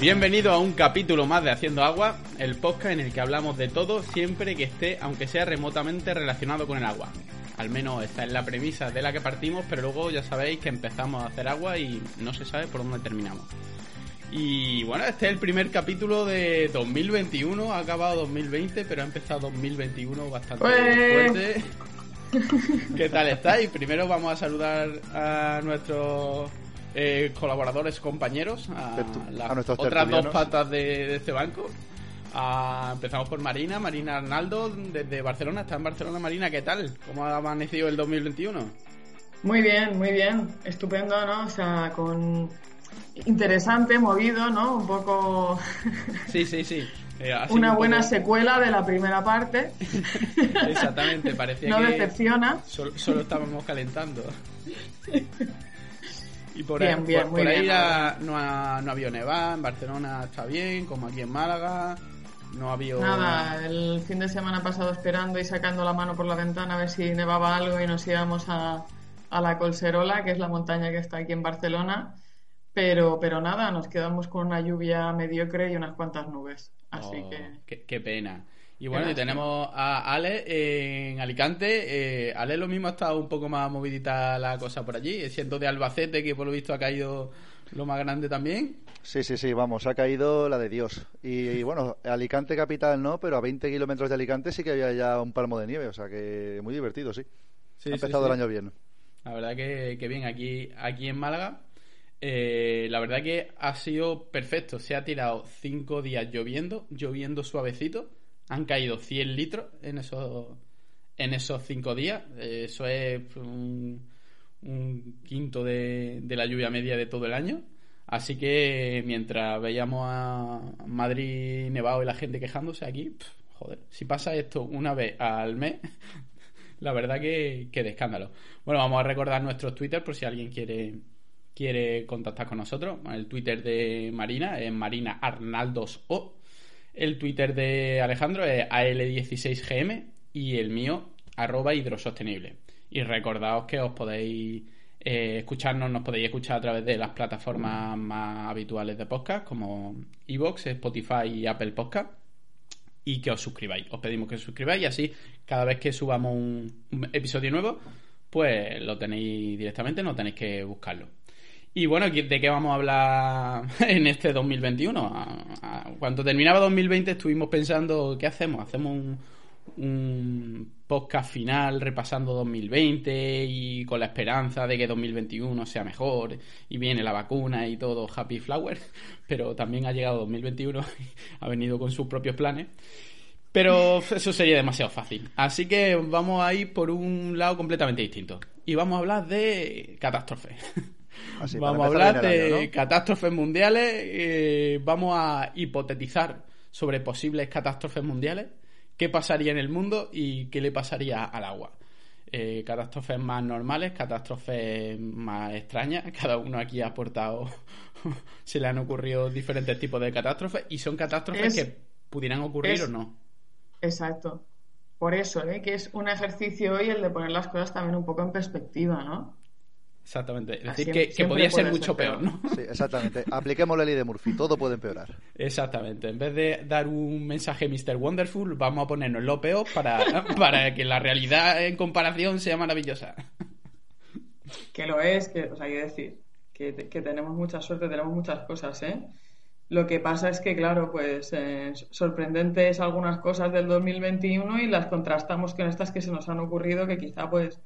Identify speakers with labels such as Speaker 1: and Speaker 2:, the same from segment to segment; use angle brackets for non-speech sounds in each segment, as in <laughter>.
Speaker 1: Bienvenido a un capítulo más de Haciendo Agua, el podcast en el que hablamos de todo siempre que esté, aunque sea remotamente relacionado con el agua. Al menos esta es la premisa de la que partimos, pero luego ya sabéis que empezamos a hacer agua y no se sabe por dónde terminamos. Y bueno, este es el primer capítulo de 2021, ha acabado 2020, pero ha empezado 2021 bastante fuerte. ¿Qué tal estáis? Primero vamos a saludar a nuestros eh, colaboradores, compañeros, a, las
Speaker 2: a nuestros
Speaker 1: otras dos patas de, de este banco. Ah, empezamos por Marina, Marina Arnaldo, desde Barcelona. Está en Barcelona, Marina, ¿qué tal? ¿Cómo ha amanecido el 2021?
Speaker 3: Muy bien, muy bien. Estupendo, ¿no? O sea, con interesante, movido, ¿no? Un poco <laughs>
Speaker 1: Sí, sí, sí. Eh,
Speaker 3: una
Speaker 1: un
Speaker 3: buena
Speaker 1: poco-
Speaker 3: secuela de la primera parte. <laughs>
Speaker 1: Exactamente, parecía <laughs>
Speaker 3: No
Speaker 1: que
Speaker 3: decepciona.
Speaker 1: Solo, solo estábamos calentando. Y por
Speaker 3: Bien,
Speaker 1: ahí,
Speaker 3: bien,
Speaker 1: por, ahí
Speaker 3: bien,
Speaker 1: no ha, no ha habido nevada, en Barcelona está bien, como aquí en Málaga. No ha habido...
Speaker 3: Nada, el fin de semana pasado esperando y sacando la mano por la ventana a ver si nevaba algo y nos íbamos a, a la Colserola, que es la montaña que está aquí en Barcelona. Pero, pero nada, nos quedamos con una lluvia mediocre y unas cuantas nubes. Así
Speaker 1: Oh,
Speaker 3: que
Speaker 1: qué, qué pena. Y bueno, y tenemos a Ale en Alicante. Eh, Ale lo mismo ha estado un poco más movidita la cosa por allí, siendo de Albacete, que por lo visto ha caído lo más grande también.
Speaker 2: Sí, sí, sí, vamos, ha caído la de Dios. Y, y bueno, Alicante capital no, pero a 20 kilómetros de Alicante sí que había ya un palmo de nieve, o sea que muy divertido, sí.
Speaker 1: Sí,
Speaker 2: ha
Speaker 1: sí,
Speaker 2: empezado
Speaker 1: sí.
Speaker 2: el año bien.
Speaker 1: La verdad que, que bien, aquí, aquí en Málaga, eh, la verdad que ha sido perfecto. Se ha tirado cinco días lloviendo, lloviendo suavecito. Han caído 100 litros en esos, en esos cinco días. Eh, eso es un, un quinto de, la lluvia media de todo el año. Así que mientras veíamos a Madrid nevado y la gente quejándose aquí, joder, si pasa esto una vez al mes, <laughs> la verdad que, que de escándalo. Bueno, vamos a recordar nuestros Twitter por si alguien quiere, quiere contactar con nosotros. El Twitter de Marina es Marina Arnaldos O. El Twitter de Alejandro es AL16GM y el mío, arroba hidrosostenible. Y recordaos que os podéis eh, escucharnos, nos podéis escuchar a través de las plataformas más habituales de podcast, como Evox, Spotify y Apple Podcast y que os suscribáis. Os pedimos que os suscribáis y así cada vez que subamos un, un episodio nuevo, pues lo tenéis directamente, no tenéis que buscarlo. Y bueno, ¿de qué vamos a hablar <laughs> en este 2021? A- a- Cuando terminaba 2020 estuvimos pensando, ¿qué hacemos? ¿Hacemos un, un podcast final repasando 2020 y con la esperanza de que 2021 sea mejor y viene la vacuna y todo happy flower? <laughs> Pero también ha llegado 2021 <laughs> y ha venido con sus propios planes. Pero eso sería demasiado fácil. Así que vamos a ir por un lado completamente distinto. Y vamos a hablar de catástrofes.
Speaker 2: Así,
Speaker 1: vamos a hablar de
Speaker 2: año, ¿no?
Speaker 1: catástrofes mundiales. eh, vamos a hipotetizar sobre posibles catástrofes mundiales. ¿Qué pasaría en el mundo y qué le pasaría al agua? Eh, catástrofes más normales, catástrofes más extrañas. <laughs> Cada uno aquí ha aportado. <laughs> se le han ocurrido diferentes tipos de catástrofes y son catástrofes
Speaker 3: Es-
Speaker 1: que pudieran ocurrir
Speaker 3: es-
Speaker 1: o no.
Speaker 3: Exacto. Por eso, ¿eh? que es un ejercicio hoy el de poner las cosas también un poco en perspectiva, ¿no?
Speaker 1: Exactamente. Es
Speaker 3: Así
Speaker 1: decir, que, que
Speaker 3: siempre
Speaker 1: podría ser mucho
Speaker 3: ser
Speaker 1: peor,
Speaker 3: peor.
Speaker 1: ¿no?
Speaker 2: Sí, exactamente. Apliquemos la ley de Murphy, todo puede empeorar.
Speaker 1: Exactamente. En vez de dar un mensaje Mr. Wonderful, vamos a ponernos lo peor para, <laughs> para que la realidad en comparación sea maravillosa.
Speaker 3: Que lo es, que, o sea, quiero decir, que, que tenemos mucha suerte, tenemos muchas cosas, ¿eh? Lo que pasa es que, claro, pues eh, sorprendentes algunas cosas del 2021 y las contrastamos con estas que se nos han ocurrido que quizá pues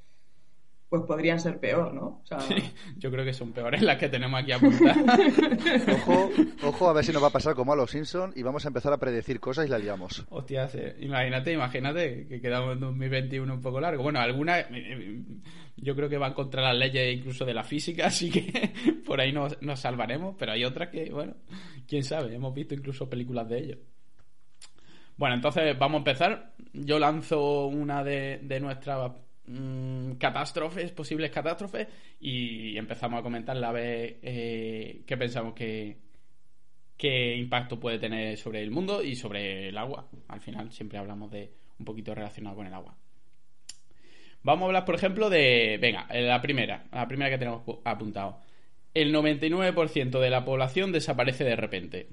Speaker 3: pues podrían ser peor, ¿no? O sea...
Speaker 1: yo creo que son peores las que tenemos aquí apuntadas. <laughs>
Speaker 2: ojo, ojo a ver si nos va a pasar como a los Simpsons y vamos a empezar a predecir cosas y la liamos.
Speaker 1: Hostia, imagínate, imagínate que quedamos en 2021 un poco largo. Bueno, algunas eh, yo creo que van contra las leyes incluso de la física, <laughs> así que por ahí nos, salvaremos, pero hay otras que, bueno, quién sabe, hemos visto incluso películas de ellos. Bueno, entonces vamos a empezar. Yo lanzo una de, de nuestras Mm, catástrofes, posibles catástrofes, y empezamos a comentar la vez eh, qué pensamos que qué impacto puede tener sobre el mundo y sobre el agua. Al final siempre hablamos de un poquito relacionado con el agua. Vamos a hablar, por ejemplo, de. Venga, la primera, la primera que tenemos apuntado. El 99% de la población desaparece de repente.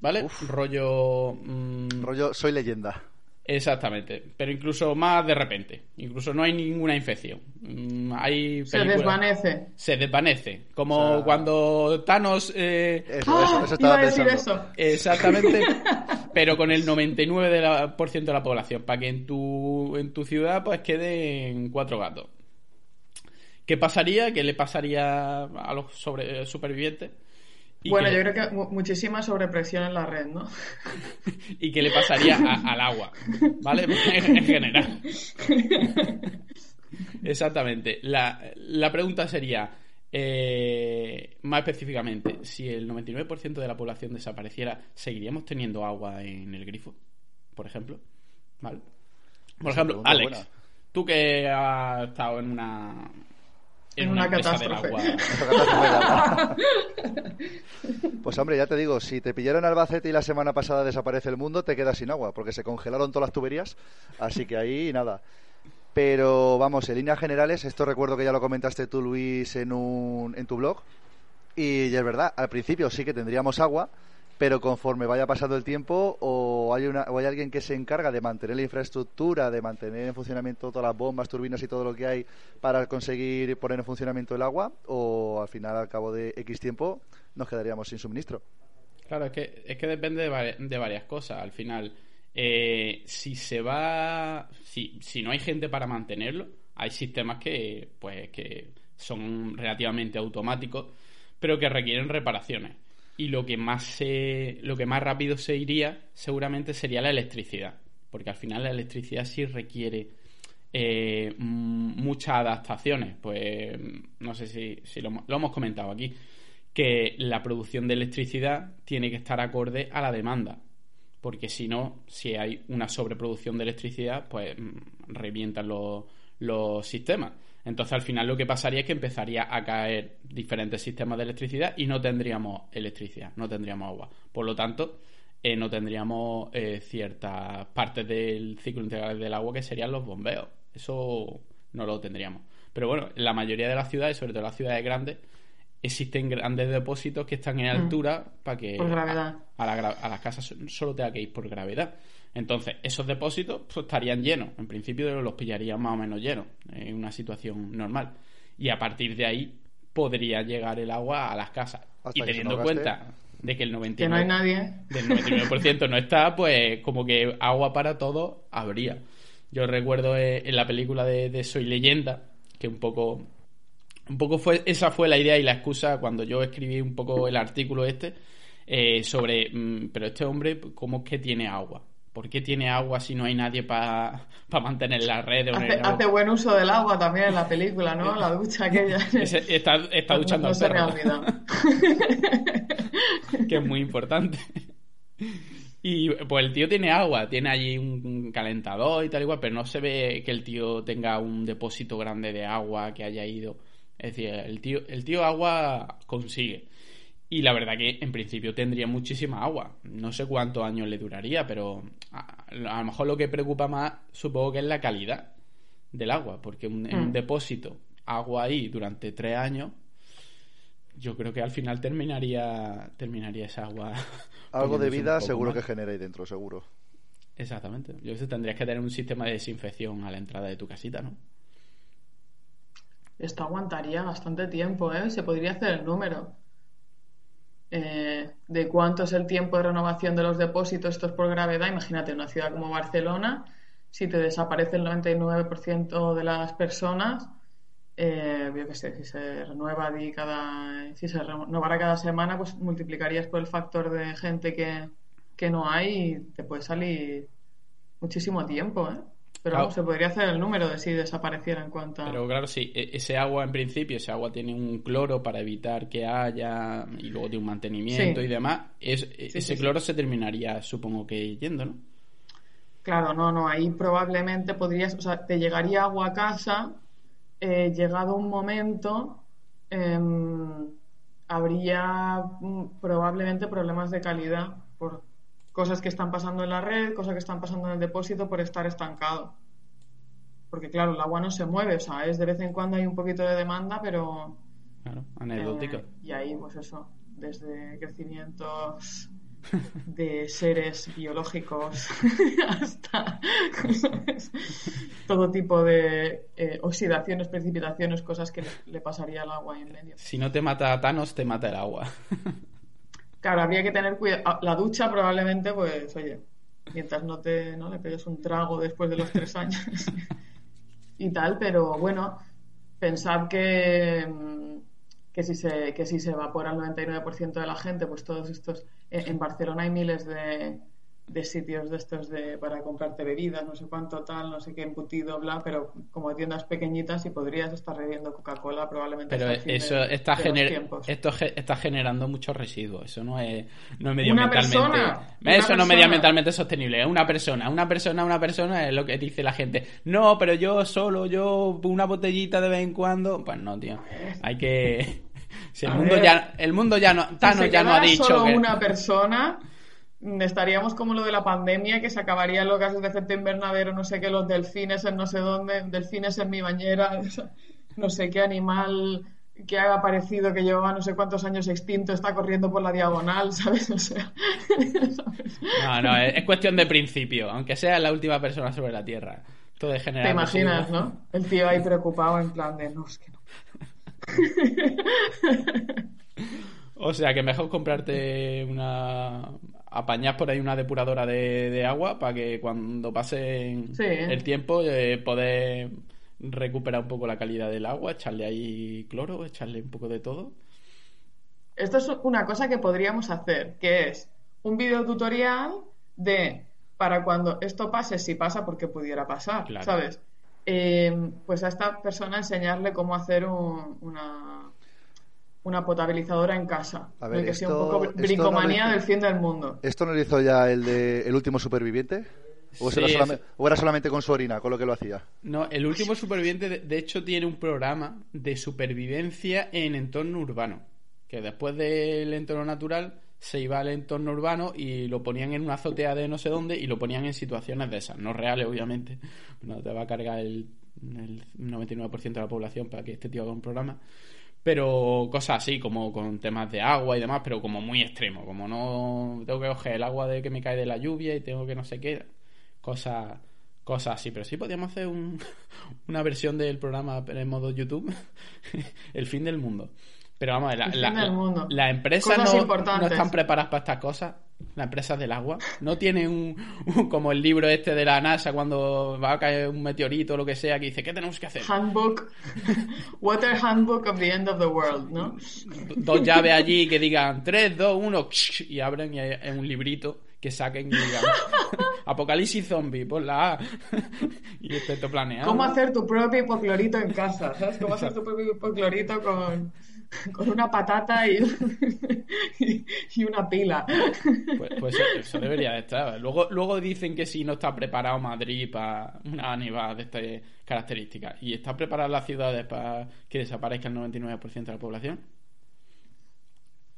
Speaker 1: ¿Vale? Rollo. Mm,
Speaker 2: Rollo, soy leyenda.
Speaker 1: Exactamente, pero incluso más de repente. Incluso no hay ninguna infección. Mm, hay
Speaker 3: se desvanece.
Speaker 1: Se desvanece. Como cuando Thanos. Eh...
Speaker 2: Eso, eso, eso estaba
Speaker 3: decir eso.
Speaker 1: Exactamente, <laughs> pero con el 99% de la población. Para que en tu, en tu ciudad pues queden cuatro gatos. ¿Qué pasaría? ¿Qué le pasaría a los sobre, supervivientes?
Speaker 3: Bueno, yo creo que muchísima sobrepresión en la red, ¿no? <laughs>
Speaker 1: y qué le pasaría al agua, ¿vale? en general. <laughs> Exactamente. La, pregunta sería, eh, más específicamente, si el 99% de la población desapareciera, ¿seguiríamos teniendo agua en el grifo? Por ejemplo. ¿Vale? Por ejemplo, Alex, tú que has estado en una
Speaker 3: en una, catástrofe. <laughs> <laughs>
Speaker 2: pues hombre, ya te digo, si te pillaron Albacete y la semana pasada desaparece el mundo, te quedas sin agua, porque se congelaron todas las tuberías, así que ahí nada. Pero vamos, en líneas generales, esto recuerdo que ya lo comentaste tú, Luis, en, un, en tu blog, y es verdad, al principio sí que tendríamos agua, pero conforme vaya pasando el tiempo o hay, una, o hay alguien que se encarga de mantener la infraestructura, de mantener en funcionamiento todas las bombas, turbinas y todo lo que hay para conseguir poner en funcionamiento el agua, o al final, al cabo de X tiempo, nos quedaríamos sin suministro.
Speaker 1: Claro, es que, es que depende de, varias cosas. Al final, eh, si se va, si, si no hay gente para mantenerlo, hay sistemas que, pues, que son relativamente automáticos, pero que requieren reparaciones y lo que más se, lo que más rápido se iría seguramente sería la electricidad porque al final la electricidad sí requiere eh, muchas adaptaciones. Pues no sé si, si lo, hemos comentado aquí que la producción de electricidad tiene que estar acorde a la demanda porque si no si hay una sobreproducción de electricidad pues mm, revientan los, los sistemas entonces al final lo que pasaría es que empezaría a caer diferentes sistemas de electricidad y no tendríamos electricidad, no tendríamos agua. Por lo tanto, eh, no tendríamos eh, ciertas partes del ciclo integral del agua que serían los bombeos. Eso no lo tendríamos. Pero bueno, en la mayoría de las ciudades, sobre todo las ciudades grandes, existen grandes depósitos que están en mm. altura para que
Speaker 3: A,
Speaker 1: a las casas solo tenga que ir por gravedad. Entonces, esos depósitos pues, estarían llenos. En principio los pillarían más o menos llenos, en una situación normal. Y a partir de ahí podría llegar el agua a las casas. y teniendo en cuenta de que el 99%,
Speaker 3: no hay nadie.
Speaker 1: del 99 no está, pues como que agua para todo habría. Yo recuerdo eh, en la película de, Soy Leyenda, que un poco un poco fue esa fue la idea y la excusa cuando yo escribí un poco el artículo este eh, sobre mm, pero este hombre cómo es que tiene agua ¿Por qué tiene agua si no hay nadie para mantener la red?
Speaker 3: Hace, hace, buen uso del agua también en la película, ¿no? La ducha <laughs> aquella.
Speaker 1: está, está <laughs> duchando
Speaker 3: al perro. <laughs>
Speaker 1: que es muy importante. Y pues el tío tiene agua, tiene allí un calentador y tal igual, pero no se ve que el tío tenga un depósito grande de agua que haya ido. Es decir, el tío, el tío agua consigue. Y la verdad que en principio tendría muchísima agua. No sé cuántos años le duraría, pero a, lo mejor lo que preocupa más supongo que es la calidad del agua, porque un, en un mm. depósito agua ahí durante tres años, yo creo que al final terminaría terminaría esa agua. <laughs>
Speaker 2: Algo de vida seguro que genera ahí dentro, seguro.
Speaker 1: Exactamente. Yo sé, tendrías que tener un sistema de desinfección a la entrada de tu casita, ¿no?
Speaker 3: Esto aguantaría bastante tiempo, ¿eh? Se podría hacer el número. Eh, de cuánto es el tiempo de renovación de los depósitos, esto es por gravedad. Imagínate una ciudad como Barcelona, si te desaparece el 99% de las personas, eh, yo si se renueva cada, si se renovara cada semana, pues multiplicarías por el factor de gente que, que no hay y te puede salir muchísimo tiempo, ¿eh? Pero
Speaker 1: Claro.
Speaker 3: se podría hacer el número de si desapareciera en cuanto a...
Speaker 1: Pero claro, sí, e- ese agua en principio, ese agua tiene un cloro para evitar que haya y luego de un mantenimiento
Speaker 3: Sí.
Speaker 1: y demás. Es, ese
Speaker 3: sí,
Speaker 1: cloro se terminaría, supongo que yendo, ¿no?
Speaker 3: Claro, no, no, ahí probablemente podrías, o sea, te llegaría agua a casa, eh, llegado un momento, em, habría mm, probablemente problemas de calidad por cosas que están pasando en la red, cosas que están pasando en el depósito por estar estancado. Porque claro, el agua no se mueve, o sea, es de vez en cuando hay un poquito de demanda, pero
Speaker 1: Claro, anecdótico.
Speaker 3: eh, y ahí, pues eso, desde crecimientos de seres biológicos <laughs> hasta <laughs> todo tipo de eh, oxidaciones, precipitaciones, cosas que le, le pasaría al agua en medio.
Speaker 1: Si no te mata Thanos, te mata el agua. <laughs>
Speaker 3: Claro, habría que tener cuidado. La ducha probablemente, pues, oye, mientras no te no le pegues un trago después de los tres años y tal, pero bueno, pensad que, mm, que si se, que si se evapora el 99% de la gente, pues todos estos... En en Barcelona hay miles de, de sitios de estos de para comprarte bebidas, no sé cuánto tal, no sé qué embutido, bla, pero como tiendas pequeñitas y podrías estar bebiendo Coca-Cola probablemente
Speaker 1: Pero
Speaker 3: hasta
Speaker 1: eso
Speaker 3: de-
Speaker 1: está,
Speaker 3: de
Speaker 1: gener- esto ge- está generando muchos residuos. Eso no es, no es
Speaker 3: Una
Speaker 1: medioambientalmente.
Speaker 3: persona, una
Speaker 1: eso no es
Speaker 3: persona.
Speaker 1: medioambientalmente sostenible. Es una persona, una persona, una persona es lo que dice la gente. No, pero yo solo, yo una botellita de vez en cuando. Pues no, tío. Hay que. <laughs> Si el
Speaker 3: A
Speaker 1: mundo
Speaker 3: ver,
Speaker 1: ya, el mundo ya no,
Speaker 3: Si
Speaker 1: Thanos
Speaker 3: se
Speaker 1: ya no ha dicho
Speaker 3: solo
Speaker 1: que.
Speaker 3: una persona, estaríamos como lo de la pandemia, que se acabarían los gases de efecto invernadero, no sé qué, los delfines en no sé dónde, delfines en mi bañera, <laughs> no sé qué animal que ha aparecido que llevaba no sé cuántos años extinto está corriendo por la diagonal, <laughs> ¿sabes? O sea, ¿sabes?
Speaker 1: No, no, es, es cuestión de principio. Aunque sea la última persona sobre la Tierra. Todo es generar
Speaker 3: te imaginas. ¿no? El tío ahí preocupado en plan de, no, es que no. <laughs>
Speaker 1: O sea, que mejor comprarte una. Apañar por ahí una depuradora de, de agua para que cuando pase
Speaker 3: Sí.
Speaker 1: el tiempo eh, poder recuperar un poco la calidad del agua, echarle ahí cloro, echarle un poco de todo.
Speaker 3: Esto es una cosa que podríamos hacer, que es un video tutorial de para cuando esto pase, si pasa, porque pudiera pasar,
Speaker 1: Claro.
Speaker 3: ¿sabes? Eh, pues a esta persona enseñarle cómo hacer un- una, una potabilizadora en casa.
Speaker 2: A ver,
Speaker 3: que sea un poco bricomanía
Speaker 2: no
Speaker 3: del fin del mundo.
Speaker 2: ¿Esto no lo hizo ya el de El último superviviente? ¿O,
Speaker 1: Sí,
Speaker 2: era solamente, ¿O era solamente con su orina, con lo que lo hacía?
Speaker 1: No, el último superviviente, de, de hecho, tiene un programa de supervivencia en entorno urbano. Que después del entorno natural se iba al entorno urbano y lo ponían en una azotea de no sé dónde y lo ponían en situaciones de esas, no reales, obviamente. No te va a cargar el, el 99% de la población para que este tío haga un programa. Pero cosas así, como con temas de agua y demás, pero como muy extremo. Como no tengo que coger el agua de que me cae de la lluvia y tengo que no sé qué. Cosas cosas así. Pero sí podríamos hacer un- <laughs> una versión del programa en modo YouTube. <laughs> el fin del mundo. Pero vamos, la, la,
Speaker 3: del mundo.
Speaker 1: la empresa
Speaker 3: Cosas
Speaker 1: no, están preparadas para estas cosas. Las empresas del agua. No tienen un, un- como el libro este de la NASA cuando va a caer un meteorito o lo que sea que dice, ¿qué tenemos que hacer?
Speaker 3: Handbook, <laughs> Water Handbook of the End of the World, ¿no?
Speaker 1: dos llaves allí que digan 3, 2, 1 y abren y hay un librito que saquen y digan <laughs> Apocalipsis zombie, por la A <laughs> y todo planeado.
Speaker 3: ¿Cómo hacer tu propio hipoclorito en casa? ¿Sabes? ¿Cómo hacer tu propio hipoclorito con, <laughs> con una patata <laughs> y, y, una pila?
Speaker 1: Pues, pues eso, debería de estar. Luego, luego dicen que si no está preparado Madrid para una nevada de estas características y está preparada las ciudades para que desaparezca el 99% de la población.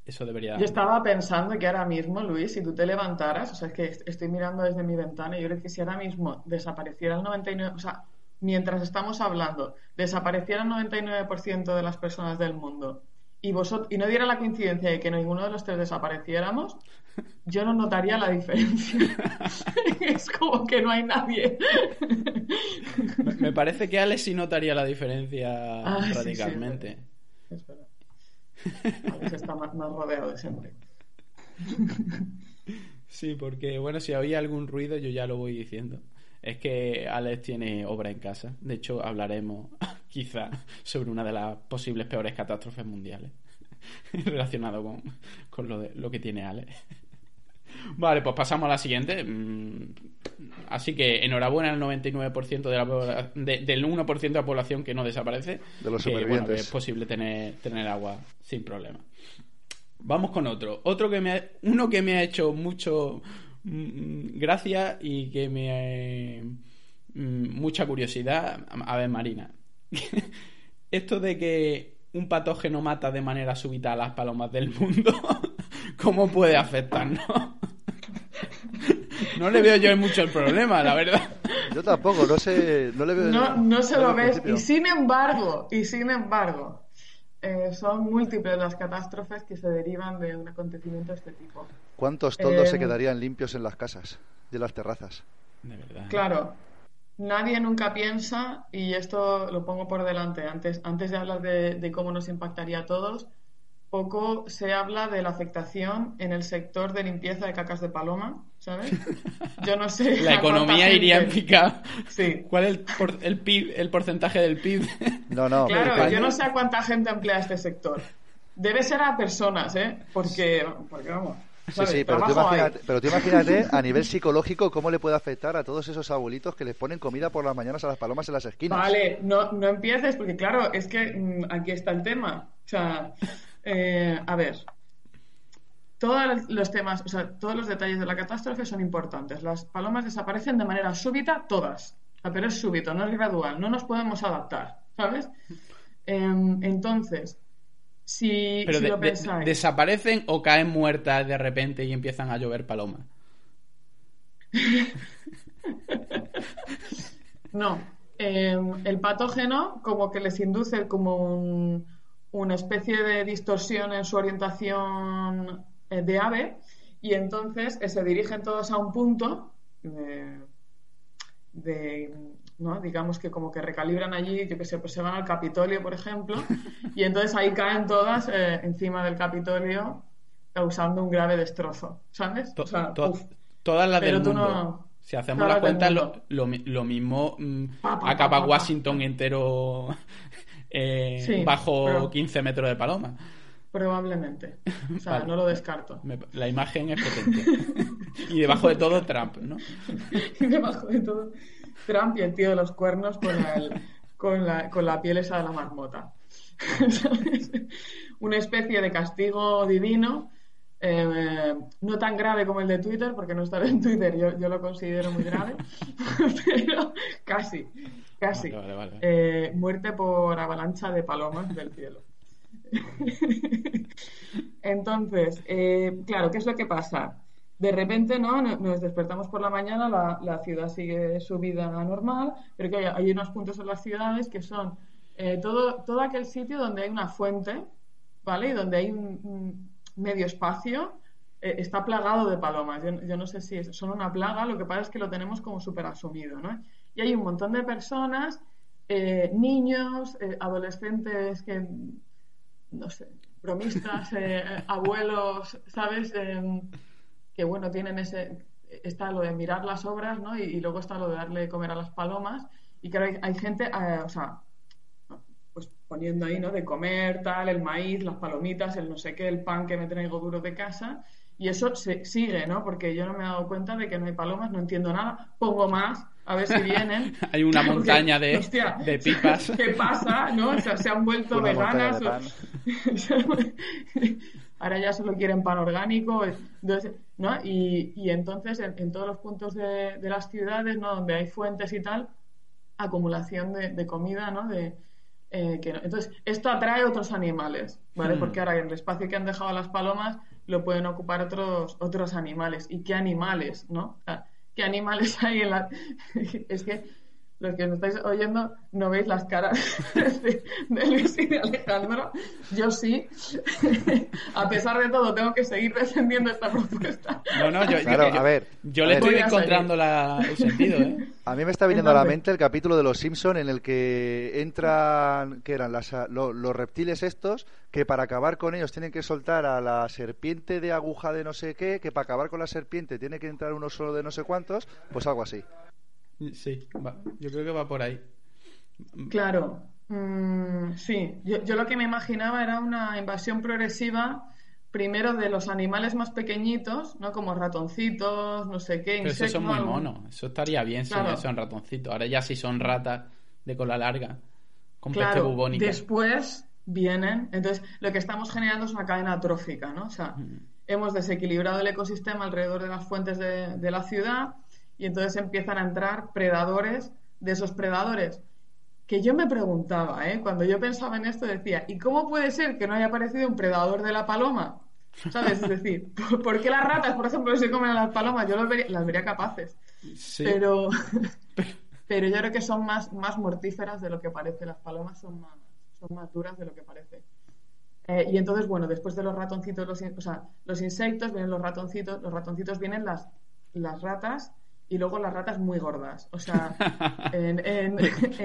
Speaker 1: Eso debería
Speaker 3: Yo estaba pensando que ahora mismo, Luis, si tú te levantaras, o sea, es que est- estoy mirando desde mi ventana y yo creo que si ahora mismo desapareciera el 99%, o sea, mientras estamos hablando, desapareciera el 99% de las personas del mundo y, vosot- y no diera la coincidencia de que ninguno de los tres desapareciéramos, yo no notaría la diferencia. <laughs> es como que no hay nadie.
Speaker 1: Me, me parece que Alex sí notaría la diferencia
Speaker 3: Ah, sí, sí,
Speaker 1: radicalmente.
Speaker 3: Es verdad. Alex está más, más rodeado de siempre.
Speaker 1: Sí, porque bueno, si había algún ruido yo ya lo voy diciendo. Es que Alex tiene obra en casa. De hecho, hablaremos <laughs> quizá sobre una de las posibles peores catástrofes mundiales <laughs> relacionado con, con lo, de, lo que tiene Ale. <laughs> Vale, pues pasamos a la siguiente. Mm, así que enhorabuena al 99% de la, del 1% de la población que no desaparece.
Speaker 2: De los
Speaker 1: que, bueno,
Speaker 2: supervivientes.
Speaker 1: que es posible tener, tener agua sin problema. Vamos con otro. Otro que me ha- uno que me ha hecho mucho mm, gracia y que me ha mm, mucha curiosidad. A ver, Marina. <laughs> Esto de que un patógeno mata de manera súbita a las palomas del mundo, <laughs> ¿cómo puede afectarnos? <laughs> No le veo yo mucho el problema, la verdad.
Speaker 2: Yo tampoco, no sé, no le veo.
Speaker 3: No, no se lo ves. Y sin embargo, y sin embargo, eh, son múltiples las catástrofes que se derivan de un acontecimiento de este tipo.
Speaker 2: ¿Cuántos toldos
Speaker 3: Eh,
Speaker 2: se quedarían limpios en las casas y en las terrazas?
Speaker 1: De verdad.
Speaker 3: Claro, nadie nunca piensa, y esto lo pongo por delante, antes, antes de hablar de, de cómo nos impactaría a todos, poco se habla de la afectación en el sector de limpieza de cacas de paloma, ¿sabes? <laughs> Yo no sé.
Speaker 1: La economía iría en picado.
Speaker 3: Sí.
Speaker 1: ¿Cuál es el, por- el PIB, el porcentaje del PIB?
Speaker 2: No, no.
Speaker 3: Claro, yo no sé a cuánta gente emplea este sector. Debe ser a personas, ¿eh? Porque, porque vamos.
Speaker 2: Sí, sí, pero tú, imagínate, pero tú imagínate a nivel psicológico cómo le puede afectar a todos esos abuelitos que les ponen comida por las mañanas a las palomas en las esquinas.
Speaker 3: Vale, no, no empieces porque claro, es que mm, aquí está el tema. O sea, eh, a ver, todos los temas, o sea, todos los detalles de la catástrofe son importantes. Las palomas desaparecen de manera súbita, todas. O sea, pero es súbito, no es gradual, no nos podemos adaptar, ¿sabes? Em, entonces, si,
Speaker 1: Pero
Speaker 3: si
Speaker 1: de-
Speaker 3: lo
Speaker 1: de-
Speaker 3: pensáis...
Speaker 1: ¿desaparecen o caen muertas de repente y empiezan a llover palomas? <laughs>
Speaker 3: No, eh, el patógeno como que les induce como un- una especie de distorsión en su orientación eh, de ave y entonces eh, se dirigen todos a un punto de, de, ¿no? digamos que como que recalibran allí, yo que sé, pues se van al Capitolio, por ejemplo, y entonces ahí caen todas eh, encima del Capitolio causando un grave destrozo, ¿sabes?
Speaker 1: To-
Speaker 3: O sea,
Speaker 1: to-
Speaker 3: uf.
Speaker 1: todas las
Speaker 3: Pero
Speaker 1: del mundo.
Speaker 3: no-
Speaker 1: Si hacemos
Speaker 3: todas
Speaker 1: la cuenta, lo, lo lo mismo mm,
Speaker 3: Pa, pa,
Speaker 1: acaba
Speaker 3: pa.
Speaker 1: Washington entero <laughs> eh,
Speaker 3: Sí,
Speaker 1: bajo
Speaker 3: pero-
Speaker 1: 15 metros de paloma.
Speaker 3: Probablemente. O sea,
Speaker 1: Vale.
Speaker 3: no lo descarto.
Speaker 1: Me- la imagen es potente. <laughs> y debajo de todo Trump, ¿no? <laughs>
Speaker 3: Y debajo de todo, Trump y el tío de los cuernos con, el- con, la, con la piel esa de la marmota. ¿Sabes? <laughs> Una especie de castigo divino, eh, no tan grave como el de Twitter, porque no estar en Twitter yo, yo lo considero muy grave, <laughs> pero casi, casi.
Speaker 1: Vale, vale, vale.
Speaker 3: Eh, muerte por avalancha de palomas del cielo. <laughs> Entonces, eh, claro, ¿qué es lo que pasa? De repente, ¿no? No- Nos despertamos por la mañana, la, la ciudad sigue su vida normal, pero que hay, unos puntos en las ciudades que son eh, todo, todo aquel sitio donde hay una fuente, ¿vale? Y donde hay un, medio espacio, eh, está plagado de palomas. Yo, yo no sé si son una plaga, lo que pasa es que lo tenemos como súper asumido, ¿no? Y hay un montón de personas, eh, niños, adolescentes que, no sé, bromistas, abuelos, ¿sabes? Que bueno, tienen ese, está lo de mirar las obras, ¿no? Y, y luego está lo de darle de comer a las palomas. Y claro, hay, hay gente, eh, o sea, pues poniendo ahí, ¿no? De comer, tal, el maíz, las palomitas, el no sé qué, el pan que me traigo duro de casa. Y eso se sigue, ¿no? Porque yo no me he dado cuenta de que no hay palomas, no entiendo nada. Pongo más, a ver si vienen. <laughs>
Speaker 1: Hay una montaña de,
Speaker 3: hostia,
Speaker 1: de pipas. <laughs>
Speaker 3: ¿Qué pasa? ¿No? O sea, se han vuelto
Speaker 2: Una
Speaker 3: veganas.
Speaker 2: de
Speaker 3: o- <laughs> Ahora ya solo quieren pan orgánico. Entonces, ¿no? Y, y entonces en, en todos los puntos de, de las ciudades, ¿no? Donde hay fuentes y tal, acumulación de, de comida, ¿no? De, eh, que no- Entonces, esto atrae otros animales, ¿vale?
Speaker 1: Hmm.
Speaker 3: Porque ahora en el espacio que han dejado las palomas lo pueden ocupar otros, otros animales. ¿Y qué animales, no? O sea, ¿Qué animales <laughs> hay en la...? <laughs> es que los que nos estáis oyendo no veis las caras <laughs> de, de Luis y de Alejandro. Yo sí. <laughs> a pesar de todo, tengo que seguir defendiendo esta propuesta.
Speaker 1: No, no, yo,
Speaker 2: Claro,
Speaker 1: yo-
Speaker 2: a ver,
Speaker 1: yo
Speaker 2: a
Speaker 1: le
Speaker 2: ver.
Speaker 1: estoy encontrando la- el sentido, ¿eh?
Speaker 2: A mí me está viniendo a la mente el capítulo de Los Simpson en el que entran, que eran las, lo- los reptiles estos, que para acabar con ellos tienen que soltar a la serpiente de aguja de no sé qué, que para acabar con la serpiente tiene que entrar uno solo de no sé cuántos, pues algo así.
Speaker 1: Sí, va- yo creo que va por ahí.
Speaker 3: Claro, Mm, sí, yo, yo lo que me imaginaba era una invasión progresiva primero de los animales más pequeñitos, ¿no? Como ratoncitos, no sé qué,
Speaker 1: Pero
Speaker 3: insectos.
Speaker 1: esos son muy
Speaker 3: algo-
Speaker 1: monos. Eso estaría bien si son ratoncitos. Ahora ya si son ratas de cola larga. Con peste
Speaker 3: Claro,
Speaker 1: bubónica.
Speaker 3: después vienen. Entonces, lo que estamos generando es una cadena trófica, ¿no? O sea, hemos desequilibrado el ecosistema alrededor de las fuentes de, de la ciudad y entonces empiezan a entrar predadores de esos predadores. Que yo me preguntaba, ¿eh? Cuando yo pensaba en esto, decía, ¿y cómo puede ser que no haya aparecido un predador de la paloma? ¿Sabes? Es decir, <laughs> ¿por- ¿por qué las ratas, por ejemplo, se comen a las palomas? Yo las vería, las vería capaces.
Speaker 1: Sí.
Speaker 3: Pero, <laughs> pero yo creo que son más, más mortíferas de lo que parece. Las palomas son más, son más duras de lo que parece. Eh, y entonces, bueno, después de los ratoncitos, los, o sea, los insectos, vienen los ratoncitos, los ratoncitos vienen las, las ratas y luego las ratas muy gordas. O sea, <laughs> en, en-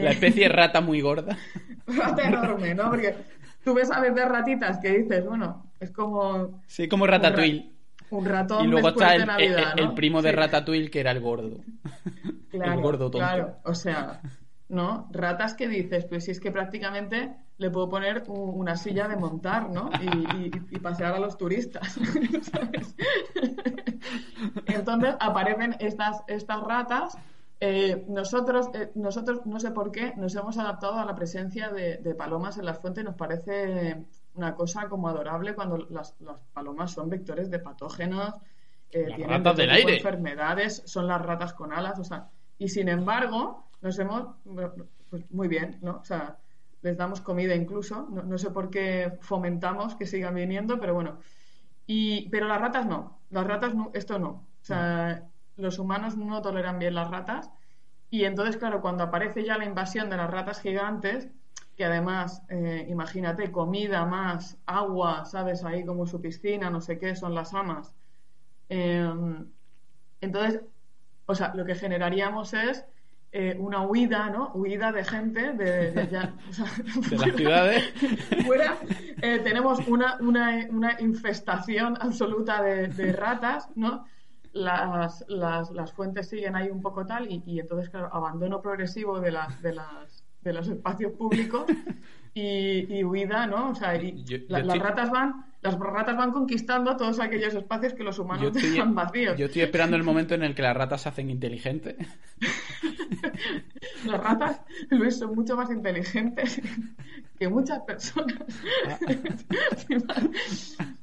Speaker 1: La especie rata muy gorda. <laughs>
Speaker 3: rata enorme, ¿no? Porque tú ves a veces ratitas que dices, bueno, es como
Speaker 1: Sí, como Ratatouille.
Speaker 3: un ratón
Speaker 1: Y luego está
Speaker 3: de
Speaker 1: el,
Speaker 3: Navidad,
Speaker 1: el- el
Speaker 3: ¿no?
Speaker 1: primo de. Ratatouille que era el gordo. <laughs>
Speaker 3: Claro,
Speaker 1: el gordo tonto.
Speaker 3: Claro, o sea, ¿no? Ratas que dices, pues si es que prácticamente le puedo poner una silla de montar, ¿no? Y, y- y pasear a los turistas, <laughs> ¿sabes? Entonces aparecen estas, estas ratas. eh, nosotros, eh, nosotros, no sé por qué, nos hemos adaptado a la presencia de, de palomas en las fuentes. Nos parece una cosa como adorable cuando las, las palomas son vectores de patógenos. eh,
Speaker 1: Las
Speaker 3: tienen
Speaker 1: ratas del aire.
Speaker 3: enfermedades, son las ratas con alas, o sea, y sin embargo, nos hemos, pues muy bien, ¿no? O sea, les damos comida incluso, no, no sé por qué fomentamos que sigan viniendo, pero bueno. Y, pero las ratas no, las ratas no, esto no. O sea, los humanos no toleran bien las ratas. Y entonces, claro, cuando aparece ya la invasión de las ratas gigantes, que además, eh, imagínate, comida más agua, ¿sabes? Ahí como su piscina, no sé qué, son las amas. Eh, entonces, o sea, lo que generaríamos es eh, una huida, ¿no? Huida de gente de, de ya- <laughs> o sea,
Speaker 1: De las ciudades. <laughs>
Speaker 3: fuera eh, tenemos una, una, una infestación absoluta de, de ratas, ¿no? Las, las, las fuentes siguen ahí un poco tal y, y entonces, claro, abandono progresivo de, las de, las, de los espacios públicos <laughs> y, y huida, ¿no? O sea, y
Speaker 1: Yo-
Speaker 3: la- las ratas van las ratas van conquistando todos aquellos espacios que los humanos
Speaker 1: estoy,
Speaker 3: dejan vacíos.
Speaker 1: yo estoy esperando el momento en el que las ratas se hacen inteligentes. <laughs>
Speaker 3: Las ratas, Luis, son mucho más inteligentes que muchas personas. <laughs>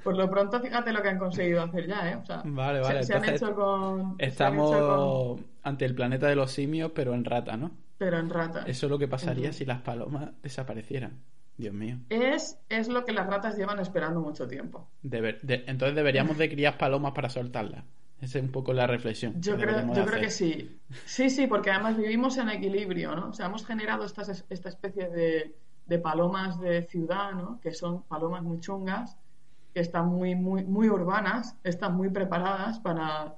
Speaker 3: Por lo pronto, fíjate lo que han conseguido hacer ya, ¿eh? O sea,
Speaker 1: Vale, vale,
Speaker 3: Se, han hecho con.
Speaker 1: Estamos
Speaker 3: hecho con-
Speaker 1: ante el planeta de los simios, pero en rata, ¿no?
Speaker 3: pero en ratas.
Speaker 1: Eso es lo que pasaría si las palomas desaparecieran. Dios mío.
Speaker 3: Es, es lo que las ratas llevan esperando mucho tiempo.
Speaker 1: De- entonces deberíamos de criar palomas para soltarlas. Esa es un poco la reflexión.
Speaker 3: Yo creo, yo creo que sí. Sí, sí, porque además vivimos en equilibrio, ¿no? O sea, hemos generado estas, esta especie de, de palomas de ciudad, ¿no? Que son palomas muy chungas, que están muy, muy, muy urbanas, están muy preparadas para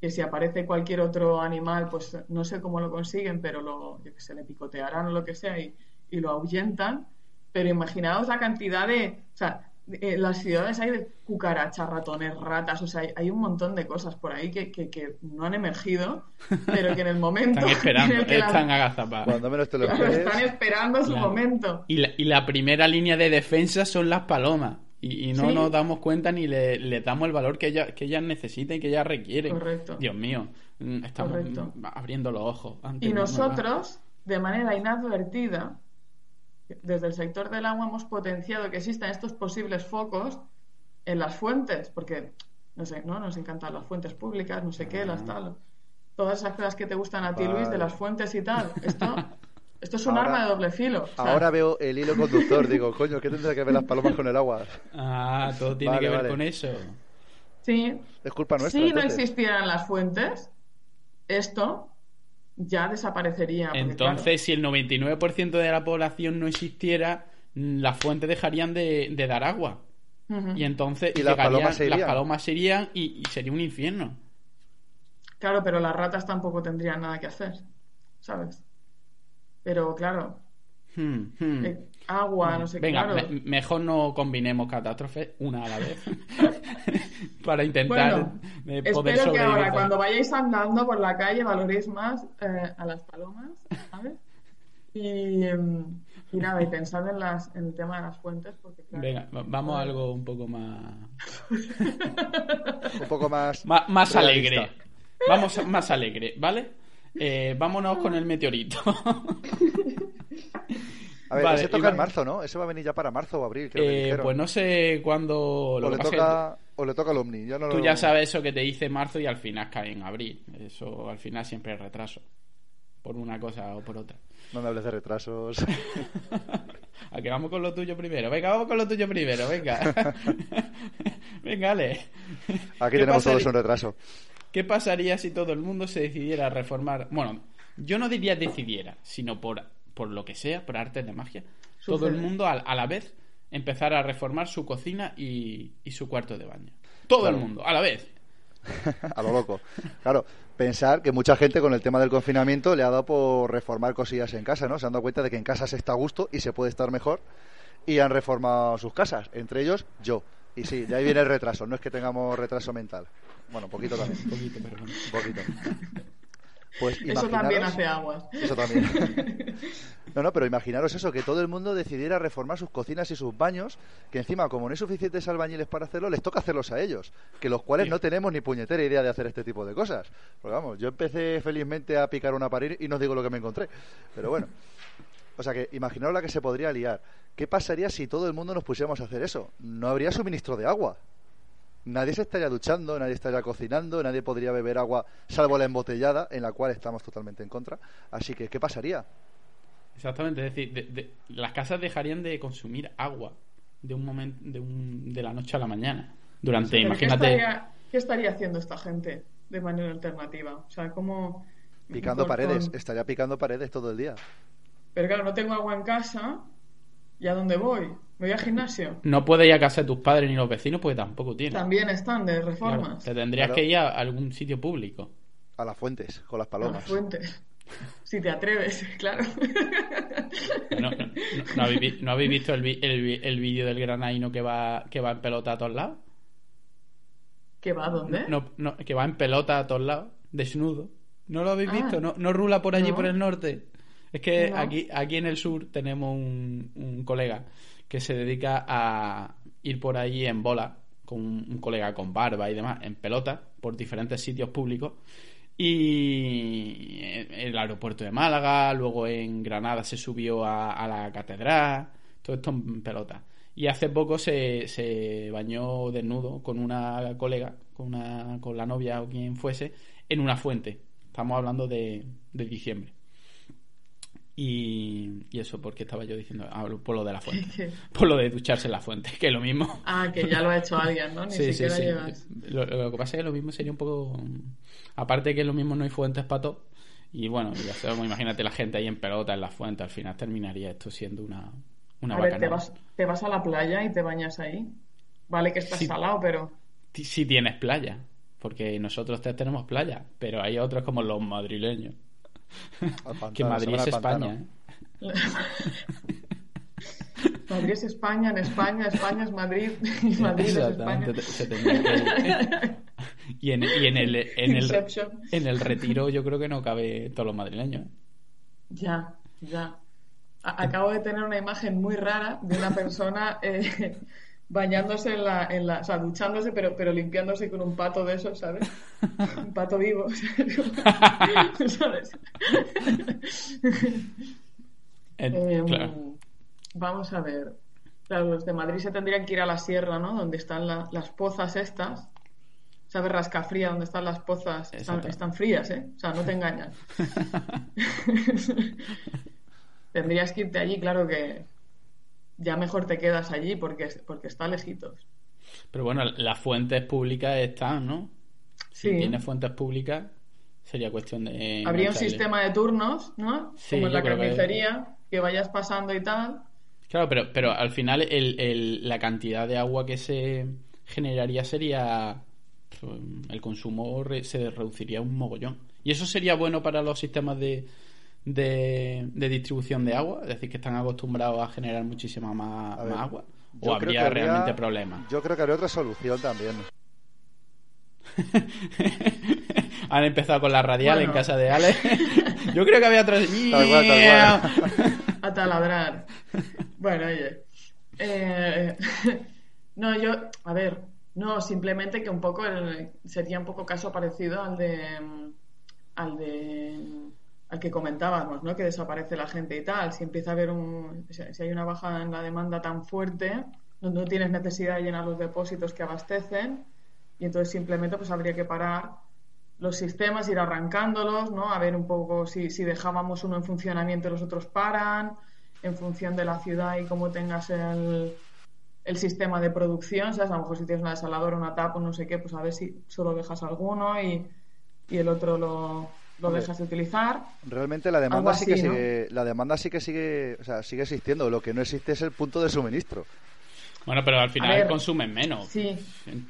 Speaker 3: que si aparece cualquier otro animal, pues no sé cómo lo consiguen, pero lo, yo que sé, le picotearán o lo que sea y, y lo ahuyentan. Pero imaginaos la cantidad de, o sea, en las ciudades hay de cucarachas, ratones, ratas, o sea, hay, hay un montón de cosas por ahí que, que, que no han emergido, <laughs> pero que en el momento
Speaker 1: Están esperando,
Speaker 3: en el que las-
Speaker 1: están agazapadas.
Speaker 2: Cuando menos te lo
Speaker 3: claro, están esperando su
Speaker 1: Claro.
Speaker 3: momento.
Speaker 1: Y la, y la primera línea de defensa son las palomas. Y, y no
Speaker 3: Sí.
Speaker 1: nos damos cuenta ni le, le damos el valor que ellas, que ellas necesitan y que ellas requieren.
Speaker 3: Correcto.
Speaker 1: Dios mío, mm, estamos
Speaker 3: Correcto.
Speaker 1: abriendo los ojos. ante
Speaker 3: Y
Speaker 1: nueva-
Speaker 3: nosotros, de manera inadvertida, desde el sector del agua hemos potenciado que existan estos posibles focos en las fuentes, porque no sé, ¿no? Nos encantan las fuentes públicas, no sé qué, las tal. Todas esas cosas que te gustan a ti, Luis, de las fuentes y tal. Esto, <laughs> esto es un
Speaker 2: Ahora-
Speaker 3: arma de doble filo. o sea,
Speaker 2: Ahora veo el hilo conductor. Digo, coño, ¿qué tendrá que ver las palomas con el agua?
Speaker 1: Ah, todo <laughs> tiene
Speaker 2: Vale,
Speaker 1: que ver
Speaker 2: vale.
Speaker 1: con eso.
Speaker 3: sí,
Speaker 2: Es culpa nuestra.
Speaker 3: si no
Speaker 2: entonces.
Speaker 3: existieran las fuentes, esto ya desaparecería. porque,
Speaker 1: Entonces, si el 99% de la población no existiera, mm, las fuentes dejarían de, de dar agua. Y entonces
Speaker 2: Y las palomas se
Speaker 1: las
Speaker 2: irían.
Speaker 1: palomas se irían y, y sería un infierno.
Speaker 3: Claro, pero las ratas tampoco tendrían nada que hacer, ¿sabes? Pero claro,
Speaker 1: Hmm, hmm.
Speaker 3: eh, agua, no sé qué.
Speaker 1: Venga,
Speaker 3: claro.
Speaker 1: me- mejor no combinemos catástrofes una a la vez. <laughs> Para intentar
Speaker 3: Bueno,
Speaker 1: eh, poder
Speaker 3: espero que ahora cuando vayáis andando por la calle valoréis más eh, a las palomas, ¿sabes? Y, em, Y nada, y pensad en, las, en el tema de las fuentes, porque claro,
Speaker 1: Venga, va- vamos a algo un poco más. <laughs>
Speaker 2: Un poco más. <laughs>
Speaker 1: Más, más
Speaker 2: realista.
Speaker 1: alegre. Vamos a- más alegre, ¿vale? Eh, vámonos con el meteorito.
Speaker 2: A ver,
Speaker 1: Vale,
Speaker 2: ese toca en marzo, ¿no? Ese va a venir ya para marzo o abril, creo que
Speaker 1: Eh,
Speaker 2: dijeron.
Speaker 1: pues no sé cuándo.
Speaker 2: o,
Speaker 1: Lo
Speaker 2: le
Speaker 1: que pasa es que
Speaker 2: toca, o le toca al Omni. No
Speaker 1: tú
Speaker 2: lo-
Speaker 1: ya sabes eso que te dice marzo y al final cae en abril. Eso al final siempre es retraso. Por una cosa o por otra.
Speaker 2: No me hables de retrasos. <laughs>
Speaker 1: A que vamos con lo tuyo primero. Venga, vamos con lo tuyo primero, venga. <laughs> venga, Ale.
Speaker 2: Aquí
Speaker 1: ¿Qué
Speaker 2: tenemos todos un retraso.
Speaker 1: ¿Qué pasaría si todo el mundo se decidiera a reformar? Bueno, yo no diría decidiera, sino por, por lo que sea, por artes de magia. Todo el mundo a, a la vez empezara a reformar su cocina y, y su cuarto de baño. Todo el mundo, a la vez. <laughs>
Speaker 2: a lo loco. Claro, pensar que mucha gente con el tema del confinamiento le ha dado por reformar cosillas en casa, ¿no? Se han dado cuenta de que en casa se está a gusto y se puede estar mejor y han reformado sus casas, entre ellos yo. Y sí, de ahí viene el retraso, no es que tengamos retraso mental. Bueno, poquito también,
Speaker 1: Un poquito, pero bueno.
Speaker 2: un poquito. Pues
Speaker 3: eso también hace aguas.
Speaker 2: Eso también. <laughs> No, no, pero imaginaros eso, que todo el mundo decidiera reformar sus cocinas y sus baños, que encima, como no hay suficientes albañiles para hacerlo, les toca hacerlos a ellos, que los cuales no tenemos ni puñetera idea de hacer este tipo de cosas. Porque vamos, yo empecé felizmente a picar una pared y no os digo lo que me encontré. Pero bueno. O sea que imaginaros la que se podría liar. ¿Qué pasaría si todo el mundo nos pusiéramos a hacer eso? No habría suministro de agua. Nadie se estaría duchando, nadie estaría cocinando, nadie podría beber agua, salvo la embotellada, en la cual estamos totalmente en contra. Así que, ¿qué pasaría?
Speaker 1: Exactamente, es decir, de- de- las casas dejarían de consumir agua de un momento, de, un, de la noche a la mañana. Durante,
Speaker 3: Pero ¿qué
Speaker 1: imagínate,
Speaker 3: estaría, ¿Qué estaría haciendo esta gente de manera alternativa? O sea, ¿cómo...?
Speaker 2: Picando paredes,
Speaker 3: con-
Speaker 2: estaría picando paredes todo el día.
Speaker 3: Pero claro, no tengo agua en casa. ¿Y a dónde voy? ¿Me voy al gimnasio?
Speaker 1: no puedes ir a casa de tus padres ni los vecinos porque tampoco tienen.
Speaker 3: También están de
Speaker 1: Claro,
Speaker 3: reformas.
Speaker 1: te tendrías
Speaker 2: Claro.
Speaker 1: que ir a algún sitio público.
Speaker 2: A las fuentes, con las
Speaker 3: A las
Speaker 2: palomas.
Speaker 3: fuentes. Si te atreves, <laughs> claro.
Speaker 1: No, no, no- no habéis, ¿no habéis visto el, el, vi- el vídeo del granaino que va, que va en pelota a todos lados?
Speaker 3: ¿Que va a dónde?
Speaker 1: No, no, que va en pelota a todos lados, desnudo. ¿No lo habéis
Speaker 3: Ah.
Speaker 1: visto? ¿No, no rula por allí,
Speaker 3: No.
Speaker 1: por el norte? Es que
Speaker 3: No.
Speaker 1: aquí, aquí en el sur tenemos un, un colega que se dedica a ir por allí en bola, con un, colega con barba y demás, en pelota, por diferentes sitios públicos. Y el aeropuerto de Málaga, luego en Granada se subió a, a la catedral, todo esto en pelota. Y hace poco se, se bañó desnudo con una colega, con, una, con la novia o quien fuese, en una fuente. Estamos hablando de, de diciembre. Y, y eso, porque estaba yo diciendo, hablo por lo de la fuente, <laughs> por lo de ducharse en la fuente, que es lo mismo.
Speaker 3: Ah, que ya lo ha hecho alguien, ¿no? Ni
Speaker 1: Sí, <laughs> sí,
Speaker 3: siquiera
Speaker 1: sí.
Speaker 3: llevas.
Speaker 1: Lo, lo que pasa es que lo mismo sería un poco. Aparte que lo mismo no hay fuentes para todo. Y bueno, ya sabemos, <laughs> imagínate la gente ahí en pelota en la fuente. Al final terminaría esto siendo una, una
Speaker 3: a ver, te vas, te vas a la playa y te bañas ahí. Vale que estás
Speaker 1: Sí.
Speaker 3: salado, pero...
Speaker 1: Si tienes playa. Porque nosotros te- tenemos playa. Pero hay otros como los madrileños. <laughs>
Speaker 2: Pantano,
Speaker 1: que Madrid es España. ¿eh? <laughs>
Speaker 3: Madrid es España, en España, España es Madrid <laughs> y Madrid es España.
Speaker 1: Se que y, en, y en el, en, el, en el retiro yo creo que no cabe todos los madrileños.
Speaker 3: Ya, ya. A- acabo de tener una imagen muy rara de una persona eh, bañándose en la, en la, o sea, duchándose, pero, pero limpiándose con un pato de esos, ¿sabes? <laughs> Un pato vivo, <laughs> ¿sabes?
Speaker 1: Claro.
Speaker 3: Vamos a ver. Claro, los de Madrid se tendrían que ir a la sierra, ¿no? Donde están la- las pozas estas. ¿Sabes? Rascafría, donde están las pozas. Están, están frías, ¿eh? O sea, no te engañan. <laughs> Tendrías que irte allí, claro que ya mejor te quedas allí porque, porque está lejitos.
Speaker 1: Pero bueno, las fuentes públicas están, ¿no? Si tienes fuentes públicas, sería cuestión de.
Speaker 3: Habría un sistema de turnos, ¿no?
Speaker 1: Sí,
Speaker 3: Como en la
Speaker 1: que-
Speaker 3: carnicería, que... vayas pasando y tal.
Speaker 1: Claro, pero, pero al final el, el- la cantidad de agua que se generaría sería. pues, El consumo se reduciría un mogollón. Y eso sería bueno para los sistemas de, de, de distribución de agua, es decir, que están acostumbrados a generar muchísima más,
Speaker 2: A ver,
Speaker 1: más agua. ¿O habría realmente problemas?
Speaker 2: Yo creo que habría otra solución también. <laughs>
Speaker 1: Han empezado con la radial
Speaker 3: Bueno.
Speaker 1: en casa de Ale. <laughs> Yo creo que había otra.
Speaker 2: Tal cual, tal cual.
Speaker 3: a taladrar. Bueno, oye. Eh, <laughs> no, yo, a ver, no, simplemente que un poco sería un poco caso parecido al de al de al que comentábamos, ¿no? Que desaparece la gente y tal. Si empieza a haber un si hay una baja en la demanda tan fuerte, no, no tienes necesidad de llenar los depósitos que abastecen y entonces simplemente pues habría que parar los sistemas, ir arrancándolos, ¿no? A ver un poco si, si dejábamos uno en funcionamiento los otros paran, en función de la ciudad y cómo tengas el, el sistema de producción. A lo mejor si tienes una desaladora, una tapa, no sé qué, pues a ver si solo dejas alguno y, y el otro lo, lo dejas de utilizar.
Speaker 2: Realmente la demanda sí que sigue, la demanda sí que sigue, o sea, sigue existiendo. Lo que no existe es el punto de suministro.
Speaker 1: Bueno, pero al final consumen menos.
Speaker 3: Sí,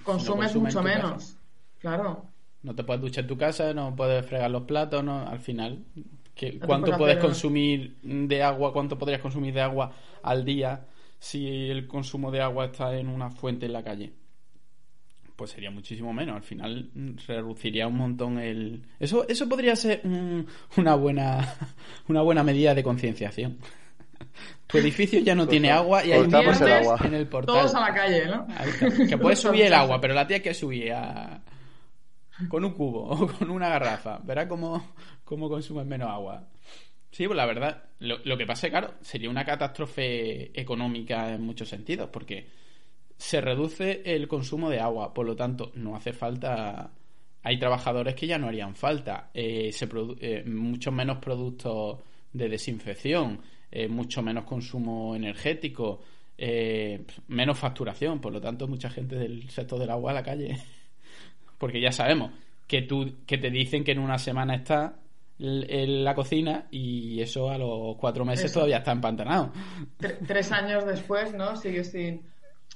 Speaker 3: consumes mucho menos. Claro.
Speaker 1: No te puedes duchar en tu casa, no puedes fregar los platos, no, al final. ¿Cuánto puedes consumir de agua? ¿Cuánto podrías consumir de agua al día si el consumo de agua está en una fuente en la calle? Pues sería muchísimo menos. Al final reduciría un montón el. Eso, eso podría ser una buena <laughs> una buena medida de concienciación. <laughs> Tu edificio ya no tiene agua y hay
Speaker 2: un agua.
Speaker 1: en el portal.
Speaker 3: Todos a la calle, ¿no?
Speaker 1: Que puedes <laughs> subir el agua, pero la tía que subir a, con un cubo o con una garrafa. Verá cómo, cómo consumes menos agua. Sí, pues la verdad, lo, que pasa, claro, sería una catástrofe económica en muchos sentidos, porque se reduce el consumo de agua, por lo tanto, no hace falta. Hay trabajadores que ya no harían falta, eh, se eh, mucho menos productos de desinfección, eh, mucho menos consumo energético, menos facturación, por lo tanto, mucha gente del sector del agua a la calle. <laughs> porque ya sabemos que tú que te dicen que en una semana está en la cocina y eso a los cuatro meses todavía está empantanado.
Speaker 3: tres años después, ¿no? Sigue sin...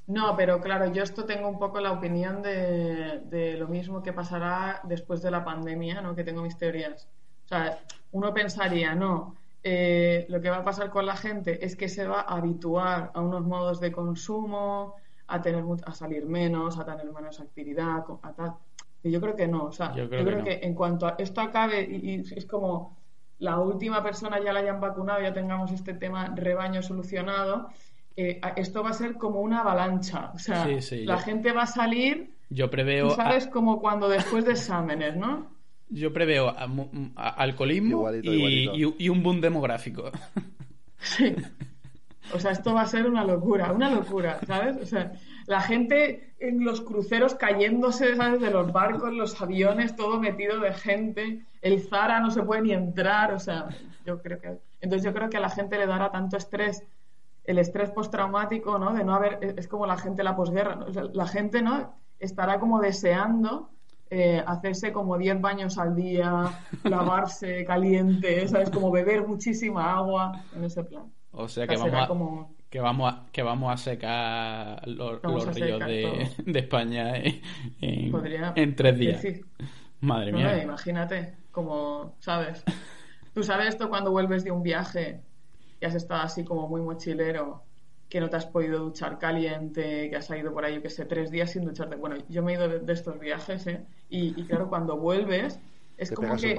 Speaker 3: No, pero claro, yo esto tengo un poco la opinión de, de, lo mismo que pasará después de la pandemia, ¿no? Que tengo mis teorías. O sea, uno pensaría, no, eh, lo que va a pasar con la gente es que se va a habituar a unos modos de consumo, a tener a salir menos, a tener menos actividad, a tal yo creo que no. O sea, yo creo, que, en cuanto a esto acabe y, es como la última persona ya la hayan vacunado, ya tengamos este tema rebaño solucionado, eh, esto va a ser como una avalancha. O sea, la gente va a salir.
Speaker 1: Yo preveo.
Speaker 3: ¿Sabes? Como cuando después de exámenes, ¿no?
Speaker 1: Yo preveo alcoholismo y, un boom demográfico. <laughs>
Speaker 3: Sí. O sea, esto va a ser una locura, una locura, ¿sabes? O sea, la gente en los cruceros cayéndose ¿sabes? de los barcos, los aviones, todo metido de gente, el Zara no se puede ni entrar, o sea, yo creo que... Entonces yo creo que a la gente le dará tanto estrés, el estrés postraumático, ¿no? De no haber, es como la gente la posguerra, la gente, ¿no? Estará como deseando eh, hacerse como 10 baños al día, <laughs> lavarse caliente, ¿sabes? Como beber muchísima agua en ese plan.
Speaker 1: O sea que vamos a, que vamos a, que vamos a secar los, ríos <laughs> de, España en, tres días. Madre mía.
Speaker 3: imagínate, como, ¿sabes? Tú sabes esto cuando vuelves de un viaje y has estado así como muy mochilero, que no te has podido duchar caliente, que has ido por ahí, yo que sé, tres días sin ducharte. Bueno, yo me he ido de, estos viajes, ¿eh? y claro, cuando vuelves es como que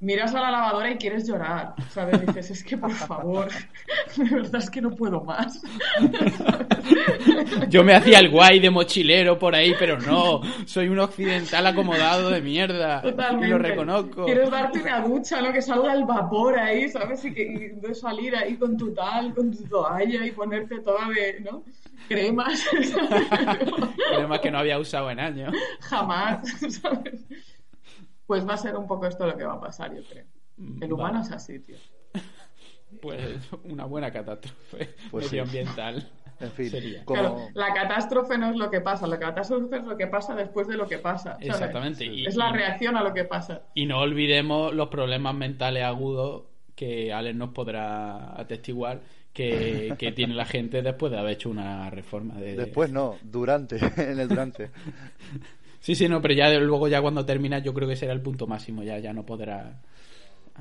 Speaker 3: miras a la lavadora y quieres llorar, ¿sabes? Dices, es que por favor, <laughs> de verdad es que no puedo más. <laughs>
Speaker 1: Yo me hacía el guay de mochilero por ahí, pero no, soy un occidental acomodado de mierda. Totalmente. Y lo reconozco.
Speaker 3: Quieres darte una ducha, ¿no? Que salga el vapor ahí, ¿sabes? Y, que, y salir ahí con tu tal, con tu toalla y ponerte toda de, ¿no? Cremas. <laughs>
Speaker 1: Cremas que no había usado en años.
Speaker 3: Jamás, ¿sabes? Pues va a ser un poco esto lo que va a pasar, yo creo. Mm, El humano es así, tío.
Speaker 1: Pues una buena catástrofe pues medioambiental.
Speaker 2: En fin,
Speaker 3: la catástrofe no es lo que pasa, la catástrofe es lo que pasa después de lo que pasa.
Speaker 1: Exactamente.
Speaker 3: es la reacción a lo que pasa.
Speaker 1: Y no olvidemos los problemas mentales agudos que Alex nos podrá atestiguar que, que, <laughs> tiene la gente después de haber hecho una reforma. De...
Speaker 2: Después no, durante, <laughs> en el durante. <laughs>
Speaker 1: Sí, sí, no, pero ya luego ya cuando termina yo creo que será el punto máximo, ya, ya no podrá...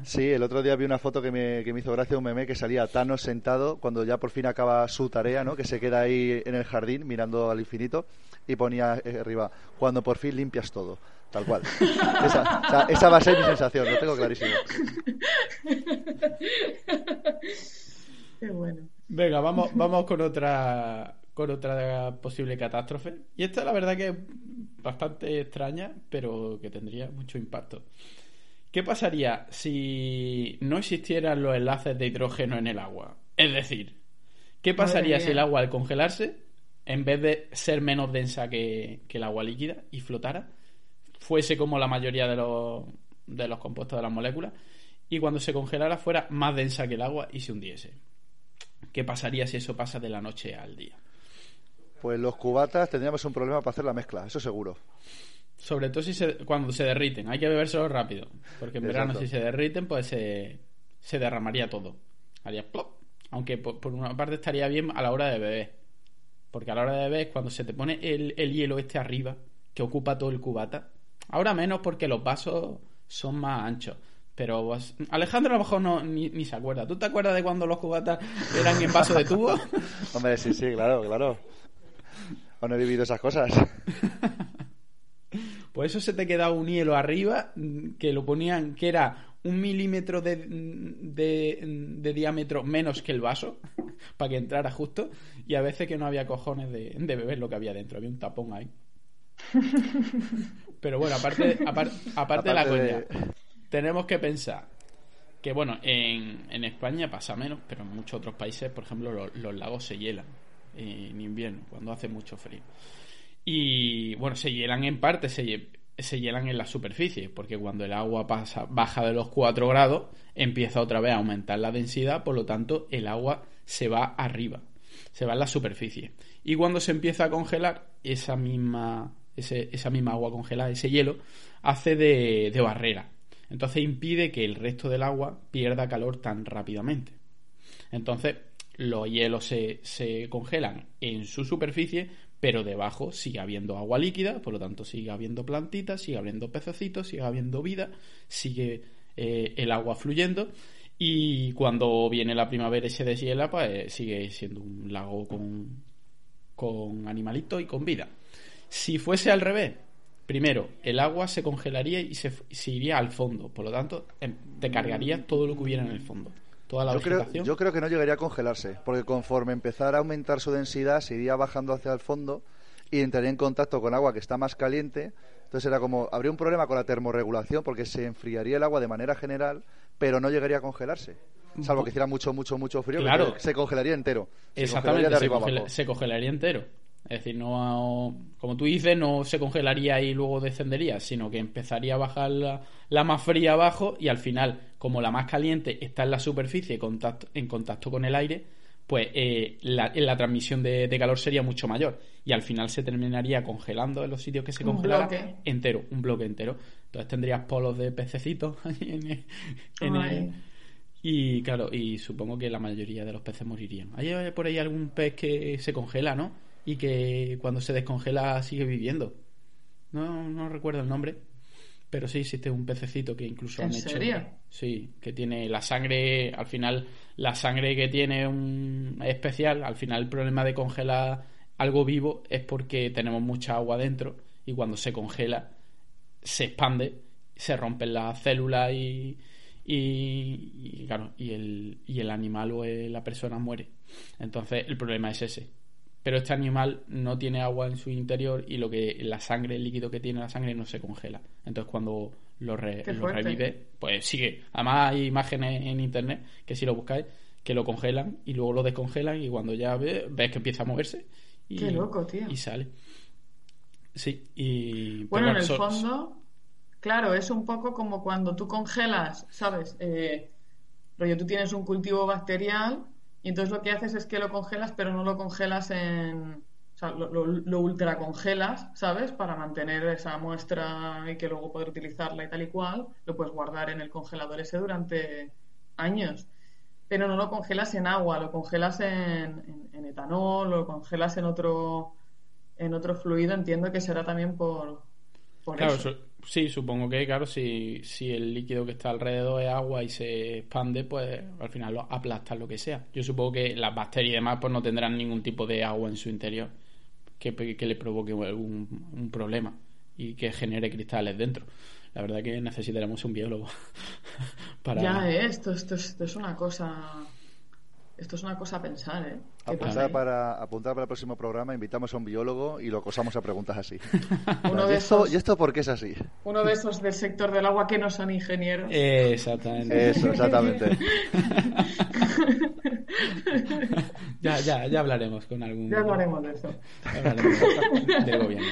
Speaker 2: Sí, el otro día vi una foto que me, que me hizo gracia un meme que salía Thanos sentado cuando ya por fin acaba su tarea, ¿no? Que se queda ahí en el jardín mirando al infinito y ponía eh, arriba, cuando por fin limpias todo. Tal cual. <laughs> Esa, esa va a ser mi sensación, lo tengo clarísimo.
Speaker 1: Bueno, vamos, vamos con otra con otra posible catástrofe. Y esta la verdad que bastante extraña, pero que tendría mucho impacto. ¿Qué pasaría si no existieran los enlaces de hidrógeno en el agua? Es decir, ¿qué pasaría si el agua al congelarse, en vez de ser menos densa que, que el agua líquida y flotara, fuese como la mayoría de los, de los compuestos de las moléculas, y cuando se congelara fuera más densa que el agua y se hundiese? ¿Qué pasaría si eso pasa de la noche al día?
Speaker 2: Pues los cubatas tendríamos un problema para hacer la mezcla, eso seguro.
Speaker 1: Sobre todo si se, cuando se derriten, hay que bebérselo rápido. Porque en verano, si se derriten, pues se, se derramaría todo. Haría plop. Aunque por, por una parte estaría bien a la hora de beber. Porque a la hora de beber es cuando se te pone el, el hielo este arriba, que ocupa todo el cubata. Ahora menos porque los vasos son más anchos. Pero vos- Alejandro a lo mejor no, ni, ni se acuerda. ¿Tú te acuerdas de cuando los cubatas eran en vaso de tubo? <laughs>
Speaker 2: Hombre, sí, sí, claro, claro. Aún no he vivido esas cosas. <laughs>
Speaker 1: Pues eso se te quedaba un hielo arriba mm, que lo ponían, que era un milímetro de, de, de diámetro menos que el vaso, <laughs> para que entrara justo, y a veces que no había cojones de, de beber lo que había dentro, había un tapón ahí. <laughs> Pero bueno, aparte, apar- aparte, de la
Speaker 2: Aparte
Speaker 1: coña,
Speaker 2: de-
Speaker 1: tenemos que pensar que, bueno, en, en España pasa menos, pero en muchos otros países, por ejemplo, lo- los lagos se hielan en invierno, cuando hace mucho frío. Y bueno, se hielan en parte, se, se hielan en la superficie, porque cuando el agua pasa, baja de los 4 grados, empieza otra vez a aumentar la densidad, por lo tanto, el agua se va arriba, se va en la superficie. Y cuando se empieza a congelar, esa misma, ese- esa misma agua congelada, ese hielo, hace de, de barrera. Entonces impide que el resto del agua pierda calor tan rápidamente. Entonces, los hielos se, se congelan en su superficie, pero debajo sigue habiendo agua líquida, por lo tanto sigue habiendo plantitas, sigue habiendo pececitos, sigue habiendo vida, sigue eh, el agua fluyendo. Y cuando viene la primavera y se deshiela, pues sigue siendo un lago con, con animalitos y con vida. Si fuese al revés, primero, el agua se congelaría y se, se iría al fondo, por lo tanto, em- te cargaría todo lo que hubiera en el fondo. Toda la
Speaker 2: Yo creo,
Speaker 1: vegetación.
Speaker 2: yo creo que no llegaría a congelarse, porque conforme empezara a aumentar su densidad, se iría bajando hacia el fondo y entraría en contacto con agua que está más caliente. Entonces era como, habría un problema con la termorregulación, porque se enfriaría el agua de manera general, pero no llegaría a congelarse. Salvo que hiciera mucho, mucho, mucho frío, que
Speaker 1: Claro.
Speaker 2: se congelaría entero. Se
Speaker 1: Exactamente,
Speaker 2: congelaría de
Speaker 1: se,
Speaker 2: arriba
Speaker 1: congela-
Speaker 2: abajo.
Speaker 1: se congelaría entero. Es decir, no, como tú dices, no se congelaría y luego descendería, sino que empezaría a bajar la, la más fría abajo y al final, como la más caliente está en la superficie contacto, en contacto con el aire, pues eh, la, la transmisión de, de calor sería mucho mayor y al final se terminaría congelando en los sitios que se congelara entero, un bloque entero. Entonces tendrías polos de pececitos <laughs> en el- en el- y claro, y supongo que la mayoría de los peces morirían. Hay por ahí algún pez que se congela, ¿no? Y que cuando se descongela sigue viviendo. No, no recuerdo el nombre, pero sí existe un pececito que incluso
Speaker 3: ¿En
Speaker 1: han hecho.
Speaker 3: serio?
Speaker 1: Sí, que tiene la sangre, al final, la sangre que tiene un es especial. Al final, el problema de congelar algo vivo es porque tenemos mucha agua dentro y cuando se congela se expande, se rompen las células y, y, y, claro, y el, y el animal o la persona muere. Entonces el problema es ese. Pero este animal no tiene agua en su interior y lo que la sangre, el líquido que tiene la sangre no se congela. Entonces cuando lo, re- lo revive, pues sigue. Además hay imágenes en internet que si lo buscáis que lo congelan y luego lo descongelan y cuando ya ve- ves que empieza a moverse y,
Speaker 3: Qué loco, tío.
Speaker 1: y sale. Sí, y... pero
Speaker 3: Bueno, en el
Speaker 1: so-
Speaker 3: fondo, claro, es un poco como cuando tú congelas, ¿sabes? Eh, rollo, tú tienes un cultivo bacterial y entonces lo que haces es que lo congelas, pero no lo congelas en... O sea, lo, lo, lo ultracongelas, ¿sabes? Para mantener esa muestra y que luego poder utilizarla y tal y cual. Lo puedes guardar en el congelador ese durante años. Pero no lo congelas en agua, lo congelas en, en- en etanol, lo congelas en otro, en otro fluido. Entiendo que será también por, por
Speaker 1: Claro,
Speaker 3: eso.
Speaker 1: Sí, supongo que, claro, si, si el líquido que está alrededor es agua y se expande, pues al final lo aplasta lo que sea. Yo supongo que las bacterias y demás pues no tendrán ningún tipo de agua en su interior que, que le provoque algún un problema y que genere cristales dentro. La verdad que necesitaremos un biólogo <laughs> para...
Speaker 3: Ya, eh, esto, esto, es- esto es una cosa Esto es una cosa a pensar, ¿eh? ¿Qué pasa
Speaker 2: Apuntar para, apuntar para el próximo programa, invitamos a un biólogo y lo acosamos a preguntas así. <laughs>
Speaker 3: Uno
Speaker 2: ¿Y
Speaker 3: de,
Speaker 2: esto,
Speaker 3: esos,
Speaker 2: ¿Y esto por qué es así?
Speaker 3: uno de esos del sector del agua que no son ingenieros.
Speaker 1: Eh, Exactamente.
Speaker 2: Eso, exactamente. <laughs>
Speaker 1: ya, ya, ya hablaremos con algún.
Speaker 3: Ya hablaremos de eso.
Speaker 1: hablaremos del gobierno.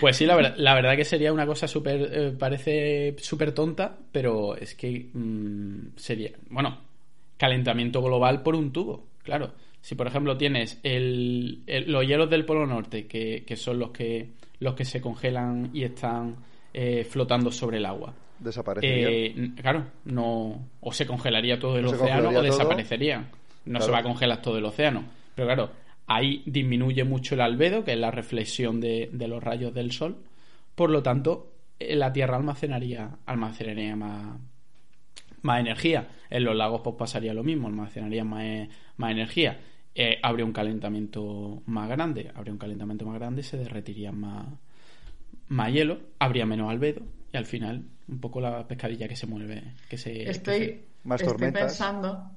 Speaker 1: Pues sí, la verdad, la verdad que sería una cosa súper. eh, parece súper tonta, pero es que mm, sería. Bueno, calentamiento global por un tubo, claro. Si por ejemplo tienes el, el- los hielos del Polo Norte, que, que son los que, los que se congelan y están eh, flotando sobre el agua.
Speaker 2: Desaparecería.
Speaker 1: Eh, claro, no. O se congelaría todo el océano o desaparecerían. No se va a congelar todo el océano. Pero claro, ahí disminuye mucho el albedo, que es la reflexión de, de los rayos del sol. Por lo tanto, eh, la Tierra almacenaría, almacenaría más, más energía. En los lagos pues pasaría lo mismo, almacenaría más, eh, más energía. Eh, habría un calentamiento más grande, habría un calentamiento más grande, se derretiría más, más hielo, habría menos albedo y al final un poco la pescadilla que se mueve, que se... que se-
Speaker 3: Estoy,
Speaker 2: Más
Speaker 3: estoy pensando,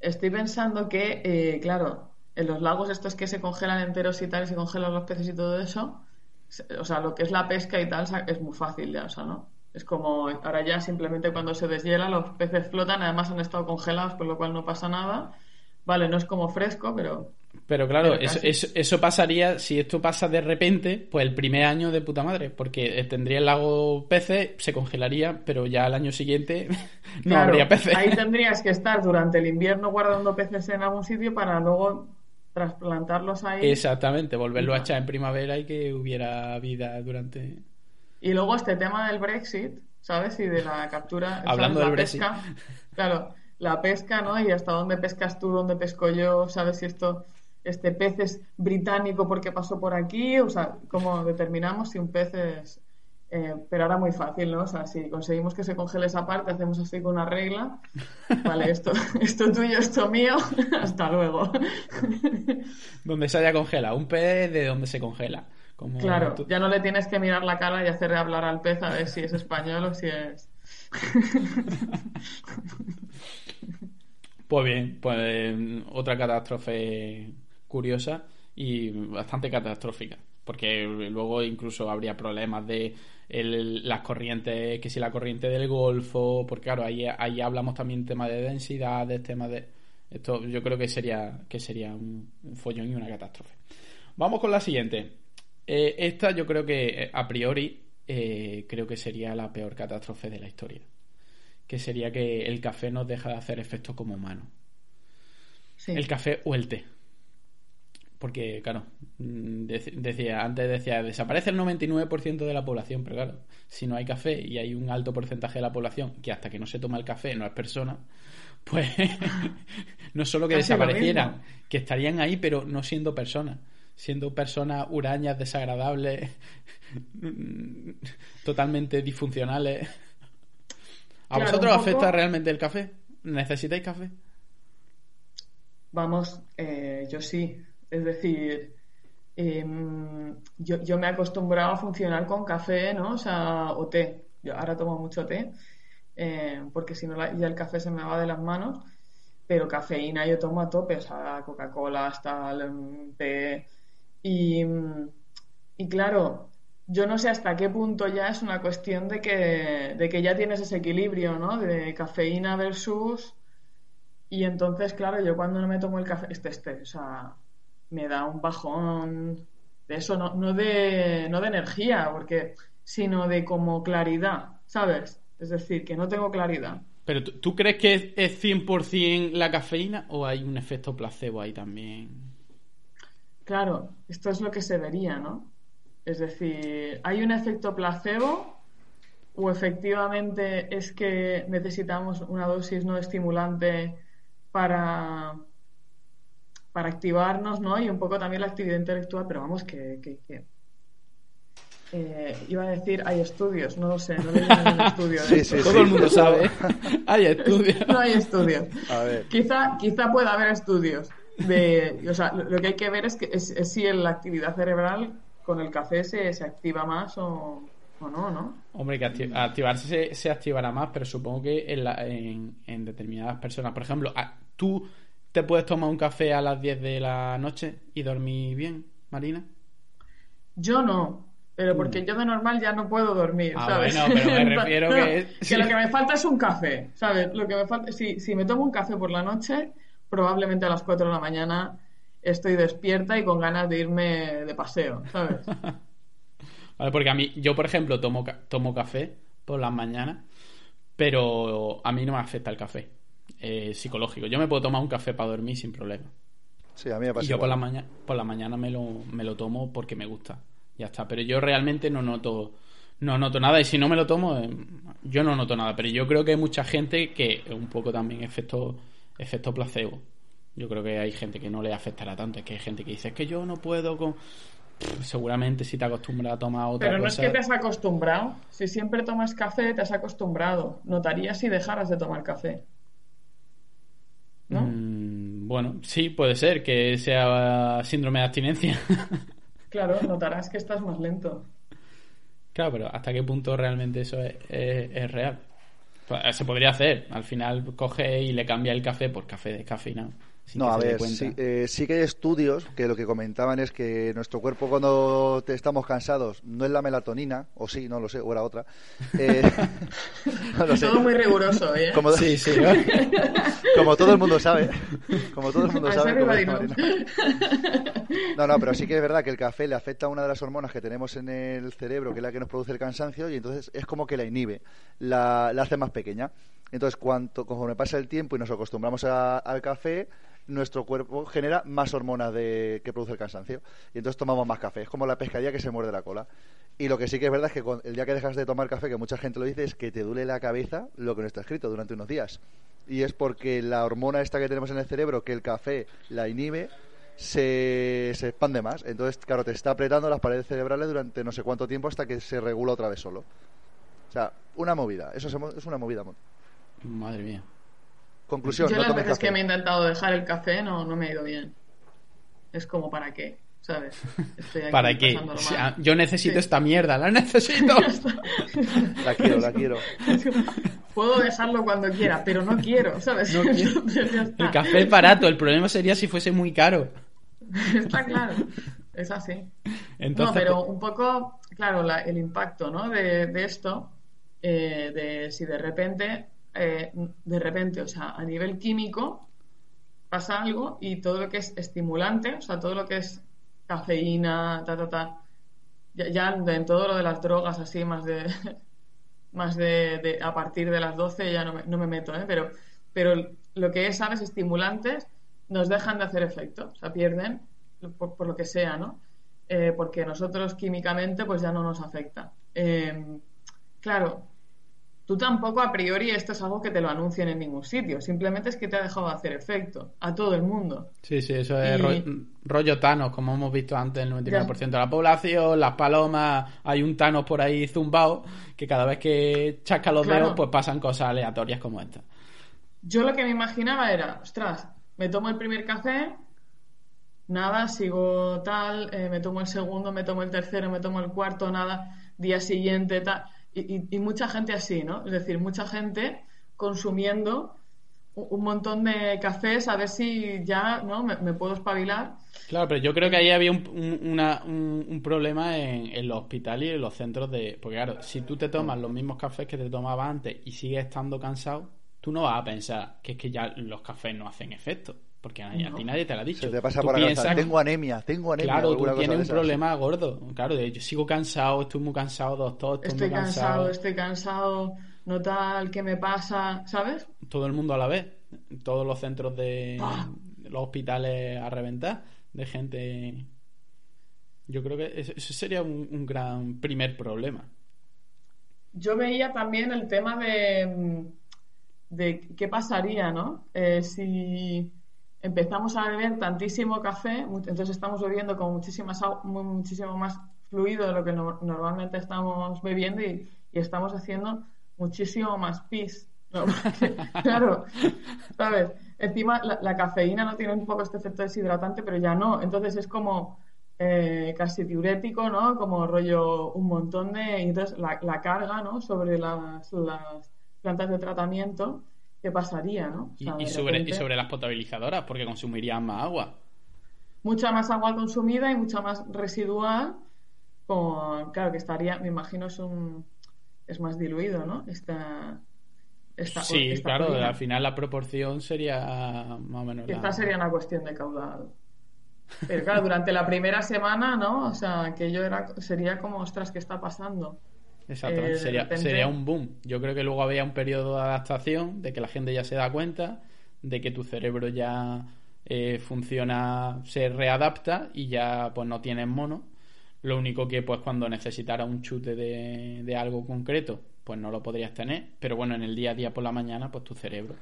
Speaker 3: estoy pensando que, eh, claro, en los lagos estos que se congelan enteros y tal, y se congelan los peces y todo eso, o sea, lo que es la pesca y tal, sa- es muy fácil ya, o sea, ¿no? Es como ahora ya simplemente cuando se deshiela los peces flotan, además han estado congelados, por lo cual no pasa nada. Vale, no es como fresco, pero
Speaker 1: Pero claro,
Speaker 3: Pero
Speaker 1: eso, eso, eso pasaría, si esto pasa de repente, pues el primer año de puta madre, porque eh, tendría el lago peces, se congelaría, pero ya al año siguiente <laughs> no
Speaker 3: Claro,
Speaker 1: habría peces.
Speaker 3: Ahí <laughs> tendrías que estar durante el invierno guardando peces en algún sitio para luego trasplantarlos ahí.
Speaker 1: Exactamente, volverlo a echar en primavera y que hubiera vida durante...
Speaker 3: Y luego este tema del Brexit, ¿sabes? Y de la captura. ¿sabes?
Speaker 1: Hablando
Speaker 3: la
Speaker 1: Brexit.
Speaker 3: pesca. Claro, la pesca, ¿no? Y hasta dónde pescas tú, dónde pesco yo, ¿sabes? Si esto, este pez es británico porque pasó por aquí, o sea, ¿cómo determinamos si un pez es. eh, pero ahora muy fácil, ¿no? O sea, si conseguimos que se congele esa parte, hacemos así con una regla. Vale, esto, <laughs> esto tuyo, esto mío, <laughs> hasta luego.
Speaker 1: Donde se haya congelado, un pez de donde se congela. Como
Speaker 3: Claro,
Speaker 1: tú-
Speaker 3: ya no le tienes que mirar la cara y hacerle hablar al pez a ver si es español o si es. <laughs>
Speaker 1: Pues bien, pues otra catástrofe curiosa y bastante catastrófica, porque luego incluso habría problemas de el- las corrientes, que si la corriente del Golfo, porque claro, ahí, ahí hablamos también tema de densidades, temas de... Esto yo creo que sería, que sería un, un follón y una catástrofe. Vamos con la siguiente. Eh, esta yo creo que eh, a priori eh, creo que sería la peor catástrofe de la historia que sería que el café nos deja de hacer efecto como humano.
Speaker 3: Sí.
Speaker 1: El café o el té. Porque, claro, mm, dec- decía, antes decía, desaparece el 99% de la población, pero claro, si no hay café y hay un alto porcentaje de la población que hasta que no se toma el café no es persona, pues <laughs> no solo que desaparecieran, que estarían ahí, pero no siendo personas, siendo personas hurañas, desagradables, <laughs> totalmente disfuncionales. ¿A
Speaker 3: Claro,
Speaker 1: vosotros
Speaker 3: poco-
Speaker 1: afecta realmente el café? ¿Necesitáis café?
Speaker 3: Vamos, eh, yo sí. Es decir, em, yo, yo me he acostumbrado a funcionar con café, ¿no? O sea, o té. Yo ahora tomo mucho té, eh, porque si no ya el café se me va de las manos. Pero cafeína yo tomo a tope, o sea, Coca-Cola hasta el té. Y, mm, y claro, yo no sé hasta qué punto ya es una cuestión de que, de que ya tienes ese equilibrio, ¿no? De cafeína versus y entonces, claro, yo cuando no me tomo el café, este, este, o sea, me da un bajón de eso, no, no de, no de energía, porque, sino de como claridad, ¿sabes? Es decir, que no tengo claridad.
Speaker 1: ¿Pero tú crees que es, es 100% la cafeína o hay un efecto placebo ahí también?
Speaker 3: Claro, esto es lo que se vería, ¿no? Es decir, ¿hay un efecto placebo o efectivamente es que necesitamos una dosis no estimulante para, para activarnos, ¿no? Y un poco también la actividad intelectual, pero vamos, que... que- que- Eh, iba a decir, hay estudios, no lo sé, no leí ningún estudio de
Speaker 2: Sí,
Speaker 3: esto.
Speaker 2: sí,
Speaker 1: Todo el mundo sabe. <laughs> hay estudios.
Speaker 3: No hay estudios.
Speaker 2: A ver.
Speaker 3: Quizá, quizá pueda haber estudios de, o sea, lo, que hay que ver es que es, es si la actividad cerebral con el café se, se activa más o, o no, ¿no?
Speaker 1: Hombre, que acti- activarse se, se activará más, pero supongo que en, la- en- en determinadas personas, por ejemplo, tú te puedes tomar un café a las 10 de la noche y dormir bien, Marina?
Speaker 3: Yo no, pero porque
Speaker 1: Mm.
Speaker 3: yo de normal ya no puedo dormir,
Speaker 1: Ah,
Speaker 3: ¿sabes?
Speaker 1: bueno, pero me <laughs> refiero
Speaker 3: No,
Speaker 1: que-
Speaker 3: que lo que me falta es un café, ¿sabes? Lo que me falta, si, si me tomo un café por la noche, probablemente a las 4 de la mañana estoy despierta y con ganas de irme de paseo, ¿sabes? <laughs>
Speaker 1: Vale, porque a mí, yo por ejemplo tomo, ca- tomo café por las mañanas, pero a mí no me afecta el café eh, psicológico. Yo me puedo tomar un café para dormir sin problema.
Speaker 2: Sí, a mí me pasa
Speaker 1: Y yo por la, mañana por la mañana me lo, me lo tomo porque me gusta. Ya está. Pero yo realmente no noto no noto nada. Y si no me lo tomo, eh, yo no noto nada. Pero yo creo que hay mucha gente que un poco también efecto, efecto placebo. Yo creo que hay gente que no le afectará tanto. Es que hay gente que dice, es que yo no puedo con... Pff, Seguramente si te acostumbras a tomar otra
Speaker 3: Pero no es
Speaker 1: cosa...
Speaker 3: que te has acostumbrado. Si siempre tomas café, te has acostumbrado. Notarías si dejaras de tomar café. ¿No?
Speaker 1: Mm, bueno, sí, puede ser que sea síndrome de abstinencia. <laughs>
Speaker 3: Claro, notarás que estás más lento.
Speaker 1: Claro, pero ¿hasta qué punto realmente eso es, es- es real? Pues, Se podría hacer. Al final coge y le cambia el café por café descafeinado. Sin
Speaker 2: No, a ver, sí, eh, sí que hay estudios que lo que comentaban es que nuestro cuerpo cuando te estamos cansados no es la melatonina, o sí, no lo sé, o era otra. Eh, <laughs> no lo sé.
Speaker 3: Todo muy riguroso, ¿eh?
Speaker 2: Como,
Speaker 1: Sí, sí. <laughs>
Speaker 2: como todo el mundo sabe. Como todo el mundo sabe. No, no, pero sí que es verdad que el café le afecta a una de las hormonas que tenemos en el cerebro, que es la que nos produce el cansancio, y entonces es como que la inhibe, la, la hace más pequeña. Entonces, cuanto, conforme pasa el tiempo y nos acostumbramos a- al café, nuestro cuerpo genera más hormonas de, que produce el cansancio. Y entonces tomamos más café. Es como la pescadilla que se muerde la cola. Y lo que sí que es verdad es que el día que dejas de tomar café, que mucha gente lo dice, es que te duele la cabeza lo que no está escrito durante unos días. Y es porque la hormona esta que tenemos en el cerebro, que el café la inhibe, se, se expande más. Entonces, claro, te está apretando las paredes cerebrales durante no sé cuánto tiempo hasta que se regula otra vez solo. O sea, una movida. Eso es una movida.
Speaker 1: Madre mía.
Speaker 2: Conclusión,
Speaker 3: Yo
Speaker 2: no
Speaker 3: las veces
Speaker 2: café.
Speaker 3: que me he intentado dejar el café no, no me ha ido bien. Es como, ¿para qué? ¿Sabes? Estoy aquí
Speaker 1: ¿Para qué? O sea,
Speaker 3: mal.
Speaker 1: yo necesito
Speaker 3: Sí.
Speaker 1: esta mierda, la <laughs> necesito.
Speaker 2: La quiero, la quiero.
Speaker 3: Puedo dejarlo cuando quiera, pero no quiero, ¿sabes?
Speaker 1: No quiero. <laughs> El café es barato, el problema sería si fuese muy caro.
Speaker 3: Está claro. Es así.
Speaker 1: Entonces,
Speaker 3: no, pero un poco, claro, la- el impacto ¿no? de, de esto, eh, de si de repente, eh, de repente, o sea, a nivel químico pasa algo y todo lo que es estimulante, o sea, todo lo que es cafeína, ta, ta, ta, ya, en todo lo de las drogas así, más de, <laughs> más de, de- a partir de las 12 ya no me, no me meto, ¿eh? pero, pero lo que es, ¿sabes? Estimulantes nos dejan de hacer efecto, o sea, pierden por, por lo que sea, ¿no? Eh, porque nosotros químicamente pues ya no nos afecta. Eh, claro, tú tampoco a priori esto es algo que te lo anuncien en ningún sitio, simplemente es que te ha dejado de hacer efecto a todo el mundo.
Speaker 1: Sí, sí, eso es
Speaker 3: Y-
Speaker 1: ro- rollo Thanos, como hemos visto antes, el 99% de la población, las palomas, hay un Thanos por ahí zumbao, que cada vez que chasca los
Speaker 3: Claro.
Speaker 1: dedos, pues pasan cosas aleatorias como esta.
Speaker 3: Yo lo que me imaginaba era, ostras, me tomo el primer café, nada, sigo tal, eh, me tomo el segundo, me tomo el tercero, me tomo el cuarto, nada, día siguiente, tal. Y, y- mucha gente así, ¿no? Es decir, mucha gente consumiendo un, montón de cafés a ver si ya, ¿no? Me, puedo espabilar.
Speaker 1: Claro, pero yo creo que ahí había un, un- una- un- problema en, en los hospitales y en los centros de... Porque claro, si tú te tomas los mismos cafés que te tomabas antes y sigues estando cansado, tú no vas a pensar que es que ya los cafés no hacen efecto. Porque a, ti nadie te lo ha dicho.
Speaker 2: Se te pasa
Speaker 1: Tú
Speaker 2: por la
Speaker 1: piensas
Speaker 2: Tengo anemia, tengo anemia.
Speaker 1: Claro, tú tienes un problema gordo. Claro, de yo sigo cansado, estoy muy cansado, doctor, estoy,
Speaker 3: Estoy
Speaker 1: muy
Speaker 3: cansado,
Speaker 1: cansado.
Speaker 3: estoy cansado, no tal, ¿qué me pasa? ¿Sabes?
Speaker 1: Todo el mundo a la vez. Todos los centros de
Speaker 3: Ah.
Speaker 1: los hospitales a reventar de gente. Yo creo que ese sería un, un gran primer problema.
Speaker 3: Yo veía también el tema de, de qué pasaría, ¿no? Eh, si empezamos a beber tantísimo café, entonces estamos bebiendo con muchísimas, muchísimo más fluido de lo que no- normalmente estamos bebiendo y, y estamos haciendo muchísimo más pis. ¿no? <laughs> Claro, ¿sabes? Encima la, la cafeína no tiene un poco este efecto deshidratante, pero ya no. Entonces es como eh, casi diurético, ¿no? Como rollo un montón de... y entonces la, la carga, ¿no? Sobre las, las plantas de tratamiento ¿qué pasaría, no? O
Speaker 1: Y,
Speaker 3: sea,
Speaker 1: y
Speaker 3: de
Speaker 1: sobre, y sobre las potabilizadoras, porque consumirían más agua.
Speaker 3: mucha más agua consumida y mucha más residual, con, claro, que estaría, me imagino es un, es más diluido, ¿no? Esta, esta,
Speaker 1: Sí,
Speaker 3: esta
Speaker 1: claro, al final la proporción sería más o menos la-
Speaker 3: Esta sería una cuestión de caudal. Pero claro, durante la primera semana, ¿no? O sea, que yo era, sería como, ostras, ¿qué está pasando?
Speaker 1: Exactamente,
Speaker 3: eh,
Speaker 1: sería,
Speaker 3: repente-
Speaker 1: sería un boom. Yo creo que luego había un periodo de adaptación, de que la gente ya se da cuenta, de que tu cerebro ya eh, funciona, se readapta y ya pues no tienes mono. Lo único que pues cuando necesitara un chute de, de algo concreto, pues no lo podrías tener. Pero bueno, en el día a día por la mañana, pues tu cerebro.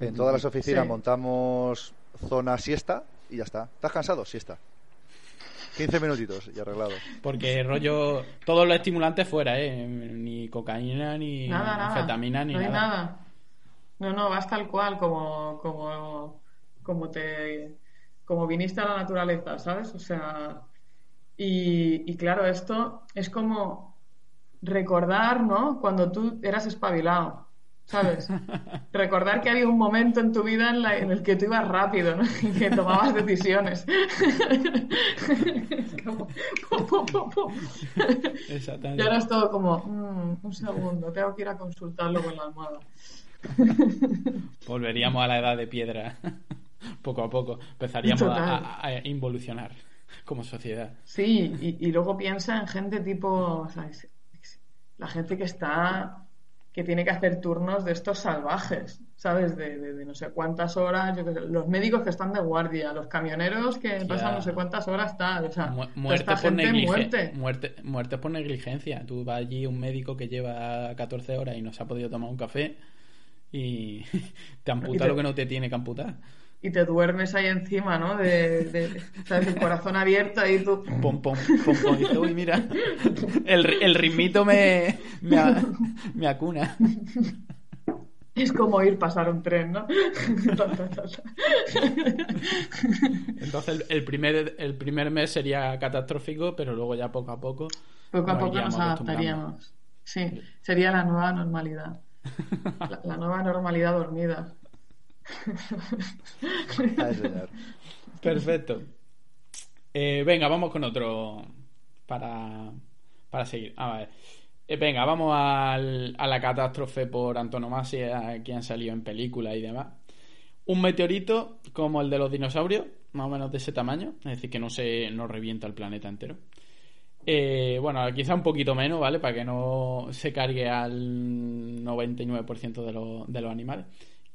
Speaker 2: En todas las oficinas
Speaker 3: Sí.
Speaker 2: montamos zona siesta y ya está. ¿Estás cansado? Siesta. 15 minutitos y arreglado.
Speaker 1: Porque rollo, todos los estimulantes fuera, ¿eh? Ni cocaína, ni
Speaker 3: Nada, nada.
Speaker 1: anfetamina, ni
Speaker 3: no hay
Speaker 1: nada.
Speaker 3: nada. No, no, vas tal cual como, como, como te, como viniste a la naturaleza, ¿sabes? O sea, y, y claro, esto es como recordar, ¿no? Cuando tú eras espabilado, ¿sabes? Recordar que había un momento en tu vida en, la- en el que tú ibas rápido, ¿no? <laughs> Y que tomabas decisiones. <laughs> Es como. Y ahora es todo como, "Mm, un segundo, tengo que ir a consultarlo con la almohada. <laughs>
Speaker 1: Volveríamos a la edad de piedra. poco a poco. Empezaríamos a, a involucionar como sociedad.
Speaker 3: Sí, y, y luego piensa en gente tipo, o sea, la gente que está, que tiene que hacer turnos de estos salvajes, ¿sabes? De, de- de no sé cuántas horas, yo sé, los médicos que están de guardia, los camioneros que pasan no sé cuántas horas tal, o sea,
Speaker 1: Mu- muerte,
Speaker 3: esta
Speaker 1: por
Speaker 3: gente
Speaker 1: negligencia.
Speaker 3: muerte.
Speaker 1: Muerte, muerte por negligencia. Tú vas allí un médico que lleva 14 horas y no se ha podido tomar un café y <laughs> te amputa
Speaker 3: Y te-
Speaker 1: lo que no te tiene que amputar.
Speaker 3: Y te duermes ahí encima, ¿no? De, de- ¿sabes? El corazón abierto ahí tú.
Speaker 1: Pom, pom, pom, pom. Y dices, uy, mira, el, el ritmito me, me, me acuna.
Speaker 3: Es como ir pasar un tren, ¿no?
Speaker 1: Entonces el, el primer, el primer mes sería catastrófico, pero luego ya poco a poco.
Speaker 3: Poco a poco nos adaptaríamos. Sí, sería la nueva normalidad. La, la nueva normalidad dormida. <laughs>
Speaker 2: Señor.
Speaker 1: Perfecto. Eh, venga, vamos con otro para, para seguir. A ver. Eh, venga, vamos al- a la catástrofe por antonomasia que han salido en películas y demás. Un meteorito como el de los dinosaurios, más o menos de ese tamaño, es decir, que no se no revienta el planeta entero. Eh, bueno, quizá un poquito menos, ¿vale? Para que no se cargue al 99% de, los- de los animales.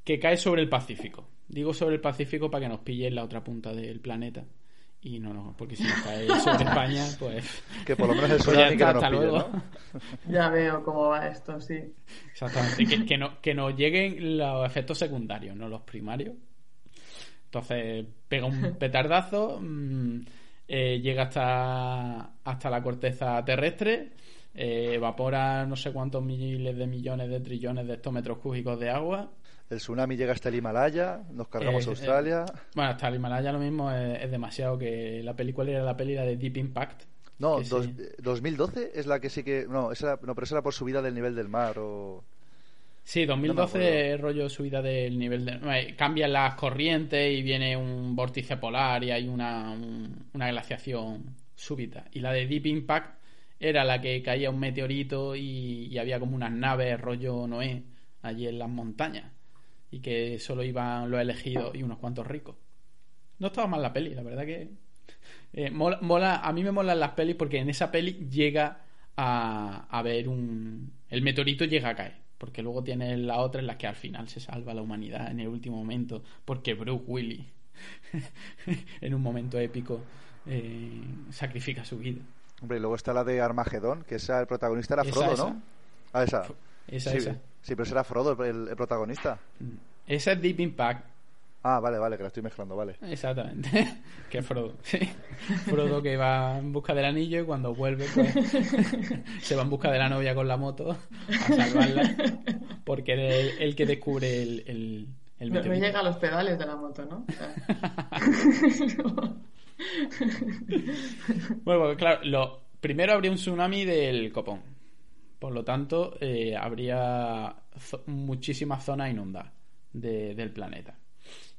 Speaker 1: Que cae sobre el Pacífico. Digo sobre el Pacífico para que nos pille en la otra punta del planeta. Y no, no, porque si nos cae <laughs> sobre España, pues.
Speaker 2: Que por lo menos el
Speaker 1: pues ya está, hasta
Speaker 2: pille,
Speaker 1: luego.
Speaker 2: ¿no? <laughs>
Speaker 3: Ya veo cómo va esto, sí.
Speaker 1: Exactamente. Que, que, no, que nos lleguen los efectos secundarios, no los primarios. Entonces, pega un <laughs> petardazo, mm, eh, llega hasta, hasta la corteza terrestre, eh, evapora no sé cuántos miles de millones de trillones de hectómetros cúbicos de agua.
Speaker 2: El tsunami llega hasta el Himalaya, nos cargamos
Speaker 1: Eh,
Speaker 2: Australia.
Speaker 1: eh, bueno, hasta el Himalaya lo mismo es, es demasiado que la película era la peli la de Deep Impact.
Speaker 2: No,
Speaker 1: sí.
Speaker 2: dos- eh, 2012 es la que sí que. No, esa era- no, pero esa era por subida del nivel del mar. O...
Speaker 1: Sí,
Speaker 2: No me
Speaker 1: 2012
Speaker 2: acuerdo.
Speaker 1: es rollo subida del nivel de... eh, Cambian las corrientes y viene un vórtice polar y hay una, un- una glaciación súbita. Y la de Deep Impact era la que caía un meteorito y, y había como unas naves rollo Noé allí en las montañas. Y que solo iban los elegidos y unos cuantos ricos. No estaba mal la peli, la verdad que... eh, mola, mola- a mí me molan las pelis porque en esa peli llega a, a ver un... El meteorito llega a caer. Porque luego tienes la otra en la que al final se salva la humanidad en el último momento. Porque Bruce Willis, <laughs> en un momento épico, eh, sacrifica su vida.
Speaker 2: Hombre, y luego está la de Armagedón, que esa, el protagonista era Frodo,
Speaker 1: esa.
Speaker 2: ¿no? Ah, esa.
Speaker 1: Esa,
Speaker 2: sí,
Speaker 1: esa.
Speaker 2: Sí, pero ese era Frodo el, el protagonista.
Speaker 1: Esa es Deep Impact.
Speaker 2: Ah, vale, vale, que la estoy mezclando, vale.
Speaker 1: Exactamente. <laughs> que Frodo. Sí. Frodo que va en busca del anillo y cuando vuelve, pues <laughs> se va en busca de la novia con la moto a salvarla. Porque es el, el que descubre el, el, el
Speaker 3: No, llega a los pedales de la moto, ¿no? <laughs>
Speaker 1: Bueno, pues, claro, lo, primero habría un tsunami del copón. Por lo tanto, eh, habría muchísimas zonas inundadas. del planeta.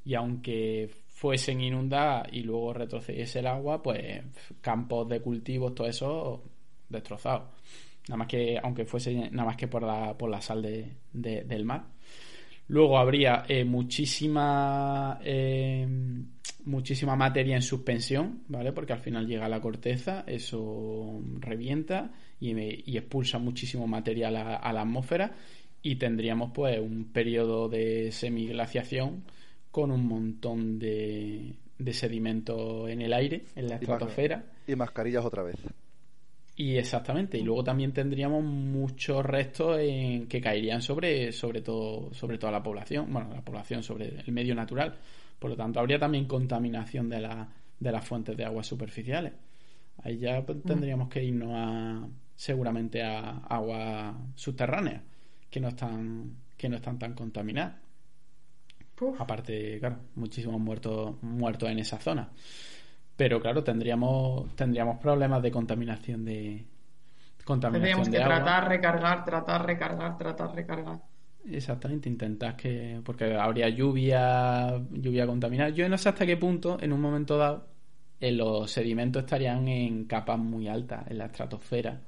Speaker 1: Y aunque fuesen inundadas y luego retrocediese el agua, pues campos de cultivos, todo eso destrozado. Nada más que, aunque fuese nada más que por la, por la sal de, del mar. Luego habría eh, muchísima, eh, muchísima materia en suspensión, ¿vale? Porque al final llega la corteza, eso revienta y, y expulsa muchísimo material a, a, la atmósfera y tendríamos pues un periodo de semiglaciación con un montón de, de sedimento en el aire, en la estratosfera.
Speaker 2: Y mascarillas otra vez.
Speaker 1: Y exactamente, y luego también tendríamos muchos restos en, que caerían sobre, sobre todo, sobre toda la población, bueno, la población sobre el medio natural. Por lo tanto, habría también contaminación de, la, de las fuentes de aguas superficiales. Ahí ya pues, tendríamos que irnos a, seguramente a aguas subterráneas que no están, que no están tan contaminadas. Aparte, claro, muchísimos muertos, muertos en esa zona. Pero claro, tendríamos, tendríamos problemas de contaminación de.
Speaker 3: Tendríamos que tratar, recargar, tratar, recargar, tratar, recargar.
Speaker 1: Exactamente, intentar que. Porque habría lluvia, lluvia contaminada. Yo no sé hasta qué punto, en un momento dado, eh, los sedimentos estarían en capas muy altas, en la estratosfera,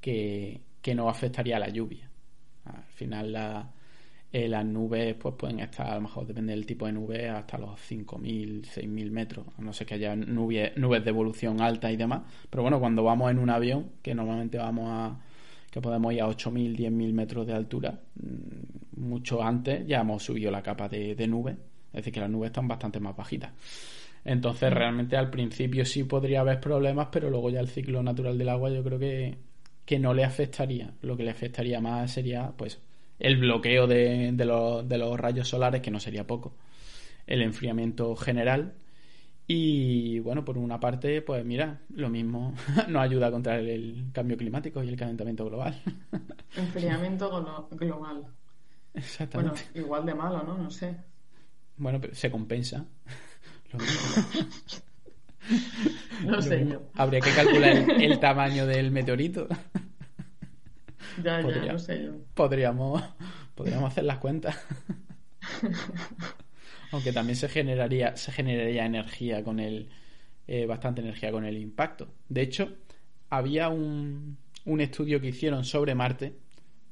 Speaker 1: que, que no afectaría a la lluvia. Al final, la, eh, las nubes pues pueden estar, a lo mejor depende del tipo de nube, hasta los 5.000, 6.000 metros. No sé que haya nubes, nubes de evolución alta y demás. Pero bueno, cuando vamos en un avión, que normalmente vamos a que podemos ir a 8.000, 10.000 metros de altura, mm, mucho antes ya hemos subido la capa de, de nube. Es decir, que las nubes están bastante más bajitas. Entonces, mm. realmente al principio sí podría haber problemas, pero luego ya el ciclo natural del agua yo creo que, que no le afectaría. Lo que le afectaría más sería, pues, el bloqueo de, de, los, de los rayos solares, que no sería poco, el enfriamiento general y bueno, por una parte, pues mira, lo mismo <laughs> nos ayuda contra el, cambio climático y el calentamiento global. <laughs>
Speaker 3: Enfriamiento global.
Speaker 1: Exactamente.
Speaker 3: Bueno, igual de malo, ¿no? No sé.
Speaker 1: Bueno, pero se compensa. <laughs>
Speaker 3: no sé yo.
Speaker 1: Habría que calcular el tamaño del meteorito.
Speaker 3: Ya, ya, no sé yo.
Speaker 1: Podríamos, podríamos hacer las cuentas. Aunque también se generaría, se generaría energía con el. Eh, bastante energía con el impacto. De hecho, había un, un estudio que hicieron sobre Marte.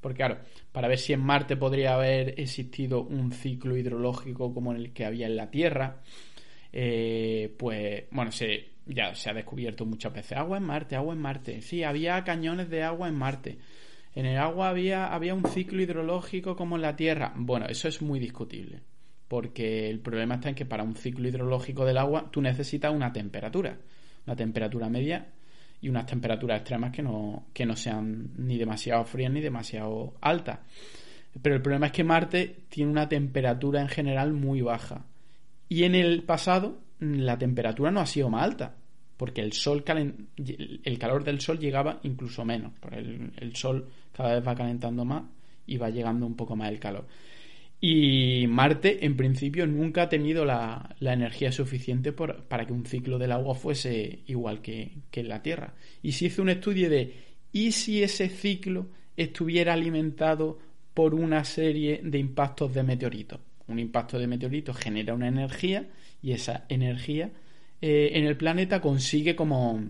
Speaker 1: Porque, claro, para ver si en Marte podría haber existido un ciclo hidrológico como el que había en la Tierra. Eh, pues, bueno, se, ya se ha descubierto muchas veces agua en Marte, agua en Marte. Sí, había cañones de agua en Marte. En el agua había, había un ciclo hidrológico como en la Tierra. Bueno, eso es muy discutible. Porque el problema está en que para un ciclo hidrológico del agua tú necesitas una temperatura. Una temperatura media y unas temperaturas extremas que no, que no sean ni demasiado frías ni demasiado altas. Pero el problema es que Marte tiene una temperatura en general muy baja. Y en el pasado la temperatura no ha sido más alta porque el sol el calor del sol llegaba incluso menos, porque el, sol cada vez va calentando más y va llegando un poco más el calor. Y Marte, en principio, nunca ha tenido la, energía suficiente para que un ciclo del agua fuese igual que, en la Tierra. Y se hizo un estudio de, ¿y si ese ciclo estuviera alimentado por una serie de impactos de meteoritos? Un impacto de meteoritos genera una energía y esa energía eh, en el planeta consigue como,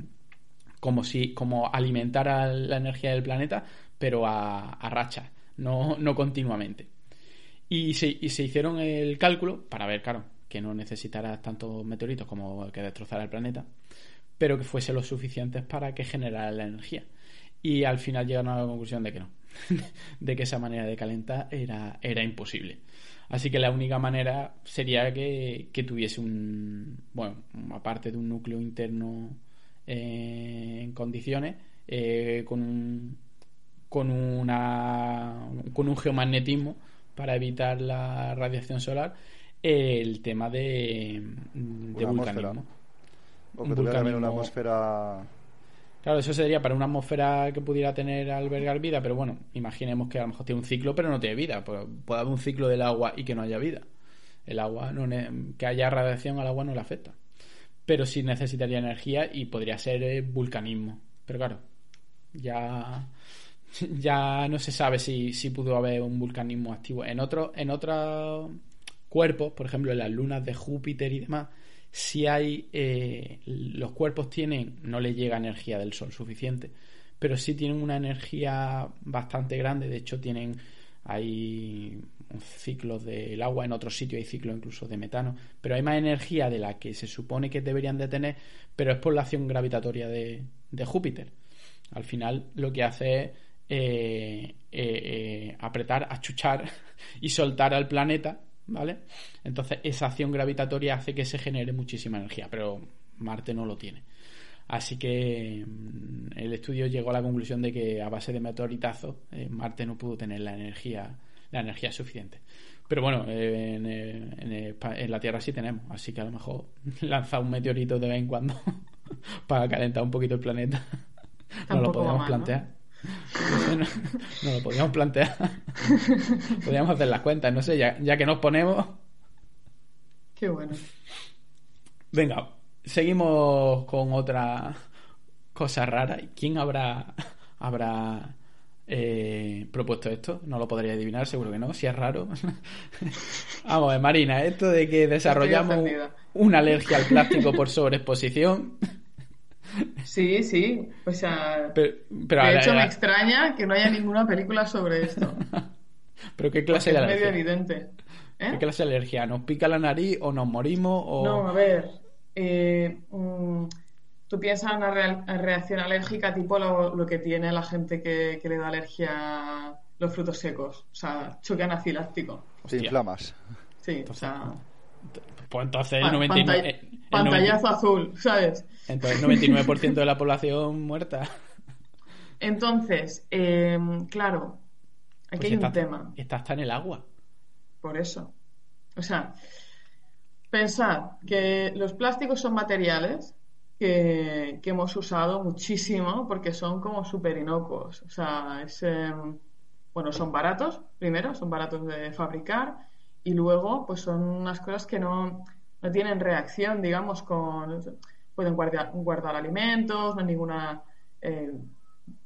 Speaker 1: como si como alimentar a la energía del planeta, pero a, a no, no continuamente. Y se, y se hicieron el cálculo para ver, claro, que no necesitara tantos meteoritos como que destrozara el planeta, pero que fuese lo suficientes para que generara la energía. Y al final llegaron a la conclusión de que no, <laughs> de que esa manera de calentar era, era imposible. Así que la única manera sería que, tuviese un, bueno, aparte de un núcleo interno eh, en condiciones, eh, con un, con una, con un geomagnetismo para evitar la radiación solar, el tema de, de vulcanismo.
Speaker 2: O que tuviera una atmósfera
Speaker 1: Claro, eso sería para una atmósfera que pudiera tener albergar vida, pero bueno, imaginemos que a lo mejor tiene un ciclo, pero no tiene vida. Pues puede haber un ciclo del agua y que no haya vida. El agua, no que haya radiación al agua no le afecta. Pero sí necesitaría energía y podría ser eh, vulcanismo. Pero claro, ya, ya no se sabe si, si pudo haber un vulcanismo activo. En otro, en cuerpos, por ejemplo, en las lunas de Júpiter y demás, si hay eh, los cuerpos tienen no le llega energía del sol suficiente pero sí tienen una energía bastante grande de hecho tienen hay ciclos del agua en otros sitios hay ciclos incluso de metano pero hay más energía de la que se supone que deberían de tener pero es por la acción gravitatoria de, de Júpiter al final lo que hace es eh, eh, apretar, achuchar y soltar al planeta ¿vale? Entonces esa acción gravitatoria hace que se genere muchísima energía, pero Marte no lo tiene. Así que mm, el estudio llegó a la conclusión de que a base de meteoritazos eh, Marte no pudo tener la energía, la energía suficiente. Pero bueno, eh, en, en, la Tierra sí tenemos, así que a lo mejor <laughs> lanza un meteorito de vez en cuando <laughs> para calentar un poquito el planeta. <laughs> no lo podemos plantear. No, <laughs> lo podíamos plantear. <laughs> podíamos hacer las cuentas, no sé, ya, ya que nos ponemos.
Speaker 3: Qué bueno.
Speaker 1: Venga, seguimos con otra cosa rara. ¿Quién habrá, habrá eh, propuesto esto? No lo podría adivinar, seguro que no, si es raro. <laughs> Vamos, Marina, esto de que desarrollamos una alergia al plástico por sobreexposición.
Speaker 3: Sí, sí. O sea, de hecho me extraña que no haya ninguna película sobre esto. <laughs>
Speaker 1: ¿Pero qué clase de
Speaker 3: alergia? Es medio evidente.
Speaker 1: ¿Qué ¿Eh? clase de alergia? ¿Nos pica la nariz o nos morimos? O...
Speaker 3: No, a ver. Eh, mm, tú piensas en una reacción alérgica tipo lo, que tiene la gente que, le da alergia a los frutos secos. O sea, choque anafiláctico.
Speaker 2: Te inflamas.
Speaker 3: Sí, o sea...
Speaker 1: Pues entonces el 99...
Speaker 3: Pantallazo azul, ¿sabes?
Speaker 1: Entonces, 99% de la población muerta.
Speaker 3: Entonces, em, claro, aquí pues hay un tema.
Speaker 1: Está hasta en el agua.
Speaker 3: Por eso. O sea, pensad que los plásticos son materiales que, hemos usado muchísimo porque son como súper inocuos. O sea, es, em, bueno, son baratos, primero, son baratos de fabricar y luego, pues son unas cosas que no, no tienen reacción, digamos, con pueden guardar, guardar alimentos, no hay ninguna, eh,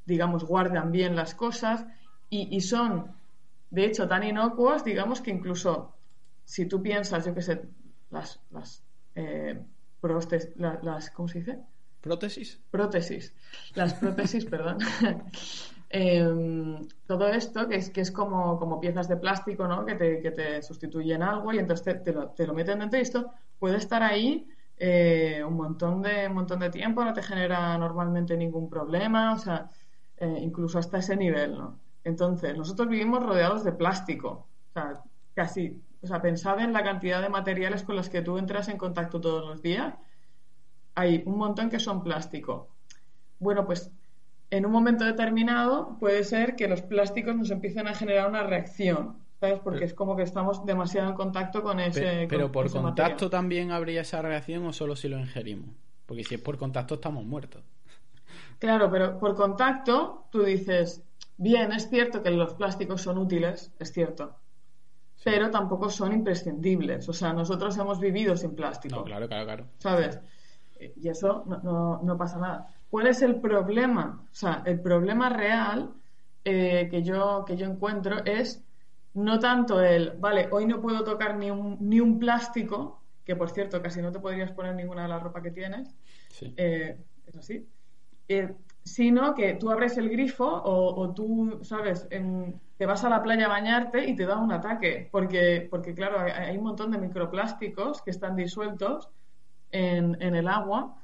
Speaker 3: digamos, guardan bien las cosas y, son, de hecho, tan inocuos, digamos, que incluso si tú piensas, yo qué sé, las, las, eh, las, ¿cómo se dice?
Speaker 1: Prótesis.
Speaker 3: Prótesis. Las prótesis, <laughs> perdón. <laughs> Em, todo esto, que es, que es como, como piezas de plástico, ¿no? Que te, que te sustituyen algo y entonces te, lo, te lo meten dentro y esto puede estar ahí eh, un montón de un montón de tiempo, no te genera normalmente ningún problema, o sea, eh, incluso hasta ese nivel, ¿no? Entonces, nosotros vivimos rodeados de plástico, o sea, casi, o sea, pensad en la cantidad de materiales con los que tú entras en contacto todos los días, hay un montón que son plástico. Bueno, pues en un momento determinado puede ser que los plásticos nos empiecen a generar una reacción ¿sabes? Porque es como que estamos demasiado en contacto con ese.
Speaker 1: Pero, por contacto también habría esa reacción o solo si lo ingerimos. Porque si es por contacto estamos muertos.
Speaker 3: Claro, pero por contacto tú dices, bien, es cierto que los plásticos son útiles, es cierto. Pero tampoco son imprescindibles. O sea, nosotros hemos vivido sin plástico.
Speaker 1: No, claro, claro, claro.
Speaker 3: ¿Sabes? Y eso no, no, pasa nada. ¿Cuál es el problema? O sea, el problema real eh, que, yo, que yo encuentro es no tanto el, vale, hoy no puedo tocar ni un, ni un plástico, que por cierto casi no te podrías poner ninguna de la ropa que tienes, eh, es así, eh, sino que tú abres el grifo o, tú, sabes, te vas a la playa a bañarte y te da un ataque, porque, porque claro, hay, un montón de microplásticos que están disueltos en, en el agua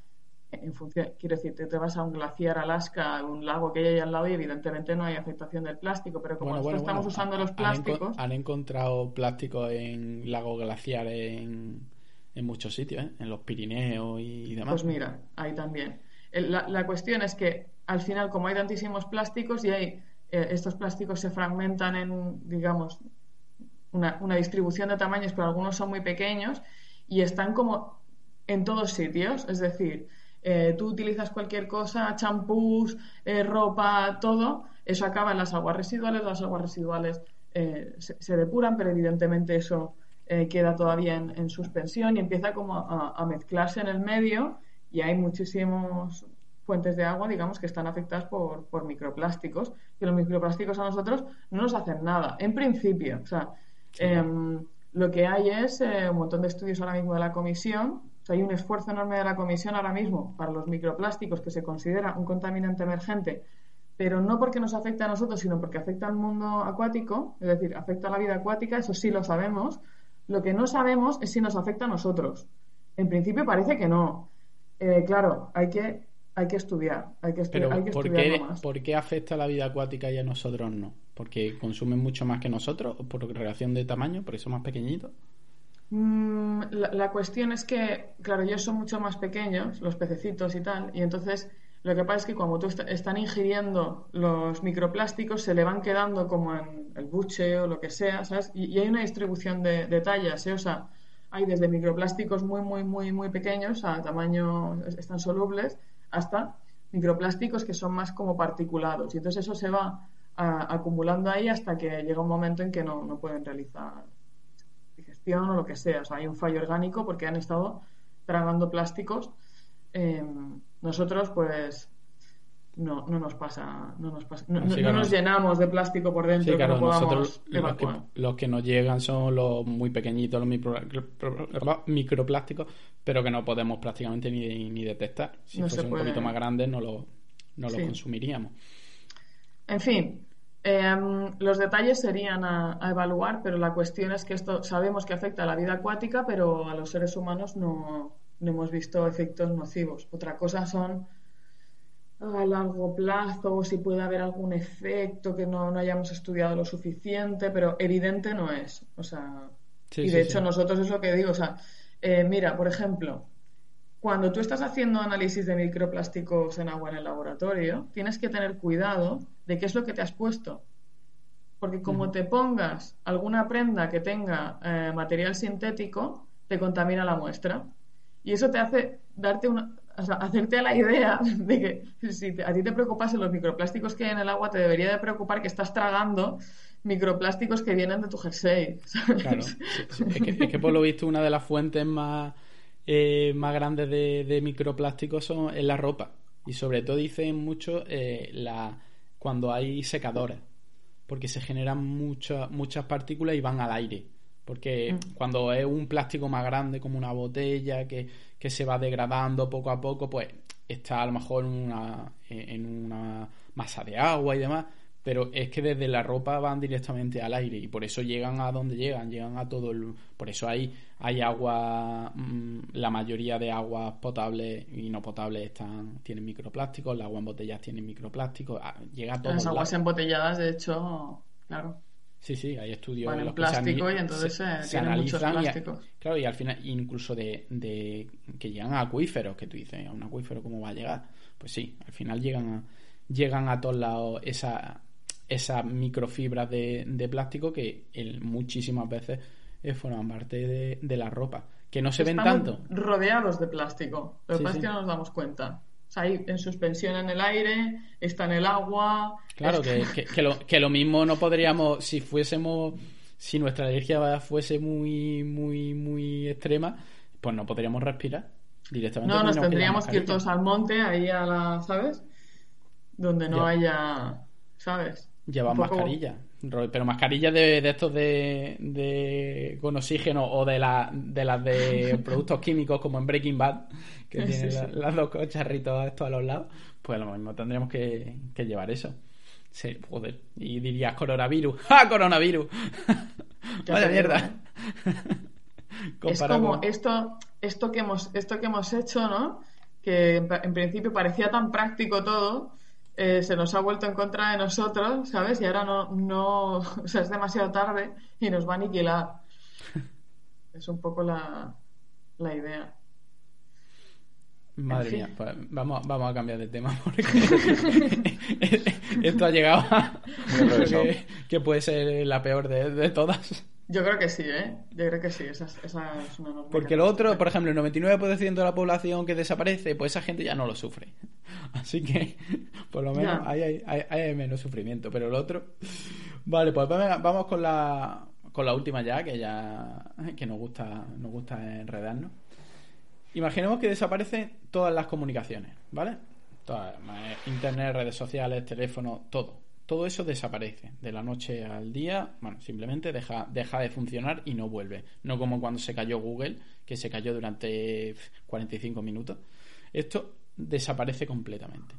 Speaker 3: en función, quiero decir, te, vas a un glaciar Alaska, a un lago que hay ahí al lado y evidentemente no hay afectación del plástico, pero como nosotros estamos usando los plásticos...
Speaker 1: Han, encontrado plástico en lagos glaciares en, en muchos sitios, ¿eh? en los Pirineos y, demás.
Speaker 3: Pues mira, ahí también. La, la, cuestión es que al final, como hay tantísimos plásticos y hay, eh, estos plásticos se fragmentan en, digamos, una, una distribución de tamaños, pero algunos son muy pequeños y están como en todos sitios, es decir, eh, tú utilizas cualquier cosa, champús, eh, ropa, todo, eso acaba en las aguas residuales, las aguas residuales eh, se, depuran, pero evidentemente eso queda todavía en, suspensión y empieza como a, mezclarse en el medio y hay muchísimos fuentes de agua, digamos, que están afectadas por, por microplásticos, que los microplásticos a nosotros no nos hacen nada, en principio, o sea, em, Lo que hay es eh, un montón de estudios ahora mismo de la comisión. Hay un esfuerzo enorme de la comisión ahora mismo para los microplásticos que se considera un contaminante emergente, pero no porque nos afecta a nosotros, sino porque afecta al mundo acuático, es decir, afecta a la vida acuática, eso sí lo sabemos. Lo que no sabemos es si nos afecta a nosotros. En principio parece que no. Eh, claro, hay que, hay que estudiar, hay que,
Speaker 1: Pero
Speaker 3: hay que
Speaker 1: ¿por qué, ¿por qué afecta a la vida acuática y a nosotros no? ¿Porque consumen mucho más que nosotros? ¿O por relación de tamaño? ¿Por eso más pequeñitos?
Speaker 3: Mm, la, cuestión es que, claro, ellos son mucho más pequeños, los pececitos y tal, y entonces lo que pasa es que cuando tú están ingiriendo los microplásticos se le van quedando como en el buche o lo que sea, ¿sabes? Y, hay una distribución de, tallas, ¿eh? O sea, hay desde microplásticos muy, muy, muy, muy pequeños a tamaño, están solubles, hasta microplásticos que son más como particulados. Y entonces eso se va acumulando ahí hasta que llega un momento en que no, pueden realizar o lo que sea. O sea, hay un fallo orgánico porque han estado tragando plásticos. Em, nosotros, pues, no, no nos pasa, no nos pasa, no, nos llenamos de plástico por dentro.
Speaker 1: que nosotros los que, nos llegan son los muy pequeñitos, los microplásticos, pero que no podemos prácticamente ni, ni detectar. Si fuese un poquito más grande no lo, no lo consumiríamos.
Speaker 3: En fin, em, los detalles serían a, evaluar, pero la cuestión es que esto sabemos que afecta a la vida acuática, pero a los seres humanos no, no hemos visto efectos nocivos. Otra cosa son a largo plazo, si puede haber algún efecto que no, hayamos estudiado lo suficiente, pero evidente no es. O sea, y de hecho nosotros es lo que digo, o sea, eh, mira, por ejemplo, cuando tú estás haciendo análisis de microplásticos en agua en el laboratorio, tienes que tener cuidado de qué es lo que te has puesto. Porque como te pongas alguna prenda que tenga eh, material sintético, te contamina la muestra. Y eso te hace darte una, o sea, hacerte a la idea <laughs> de que si a ti te preocupasen los microplásticos que hay en el agua, te debería de preocupar que estás tragando microplásticos que vienen de tu jersey. <laughs> Claro,
Speaker 1: Es, que, por lo visto una de las fuentes más, eh, más grandes de, microplásticos son en la ropa. Y sobre todo dicen mucho eh, la, cuando hay secadores, porque se generan muchas muchas partículas y van al aire. Porque mm. cuando es un plástico más grande, como una botella, que, que, se va degradando poco a poco, pues está a lo mejor en una, en una masa de agua y demás. Pero es que desde la ropa van directamente al aire y por eso llegan a donde llegan, llegan a todo el... Por eso hay, hay agua, mm, la mayoría de aguas potables y no potables están tienen microplásticos, el agua en botellas tiene microplásticos, ah, llega a todo.
Speaker 3: Las aguas embotelladas, de hecho, claro.
Speaker 1: Sí, sí, hay estudios
Speaker 3: en plástico y entonces se, analizan plásticos.
Speaker 1: claro, y al final incluso de, de, que llegan a acuíferos, que tú dices, a un acuífero cómo va a llegar. Pues sí, al final llegan a, llegan a todos lados esa, esas microfibras de, de plástico que muchísimas veces eh, forman parte de, la ropa. Que no se ven tanto.
Speaker 3: rodeados de plástico. Pasa es que no nos damos cuenta ahí en suspensión en el aire, está en el agua.
Speaker 1: Claro, que, que, lo, que lo mismo no podríamos, si fuésemos, si nuestra alergia fuese muy, muy, muy extrema, pues no podríamos respirar directamente.
Speaker 3: No, nos tendríamos que ir todos al monte, ahí a la, ¿sabes? Donde no haya, ¿sabes?
Speaker 1: Llevar mascarilla. Pero mascarilla de, de estos de, con oxígeno o de, la, de las de <laughs> productos químicos como en Breaking Bad, que tienen las dos cocharritos estos a los lados, pues lo mismo tendríamos que, llevar eso. Sí, joder. Y dirías coronavirus. <laughs> ¡Ja, coronavirus! <laughs> Vaya mierda.
Speaker 3: es como esto, esto, que hemos, esto que hemos hecho, ¿no? Que en principio parecía tan práctico todo eh, se nos ha vuelto en contra de nosotros, ¿sabes? Y ahora no, no, <laughs> o sea, es demasiado tarde y nos va a aniquilar. <laughs> Es un poco la, la idea.
Speaker 1: Madre mía, pues vamos, vamos a cambiar de tema <laughs> porque esto ha llegado a que, puede ser la peor de todas.
Speaker 3: Yo creo que sí, ¿eh? Yo creo que sí, esa, es una
Speaker 1: Porque lo otro, por ejemplo, el 99% de la población que desaparece, pues esa gente ya no lo sufre. <laughs> Así que, por lo menos, hay, hay, menos sufrimiento. Pero el otro... Vale, pues vamos con la, con la última ya, que ya que nos gusta, nos gusta enredarnos. Imaginemos que desaparecen todas las comunicaciones, ¿vale? Todas, internet, redes sociales, teléfono, todo. Todo eso desaparece de la noche al día. Bueno, simplemente deja, deja de funcionar y no vuelve. No como cuando se cayó Google, que se cayó durante 45 minutos. Esto desaparece completamente.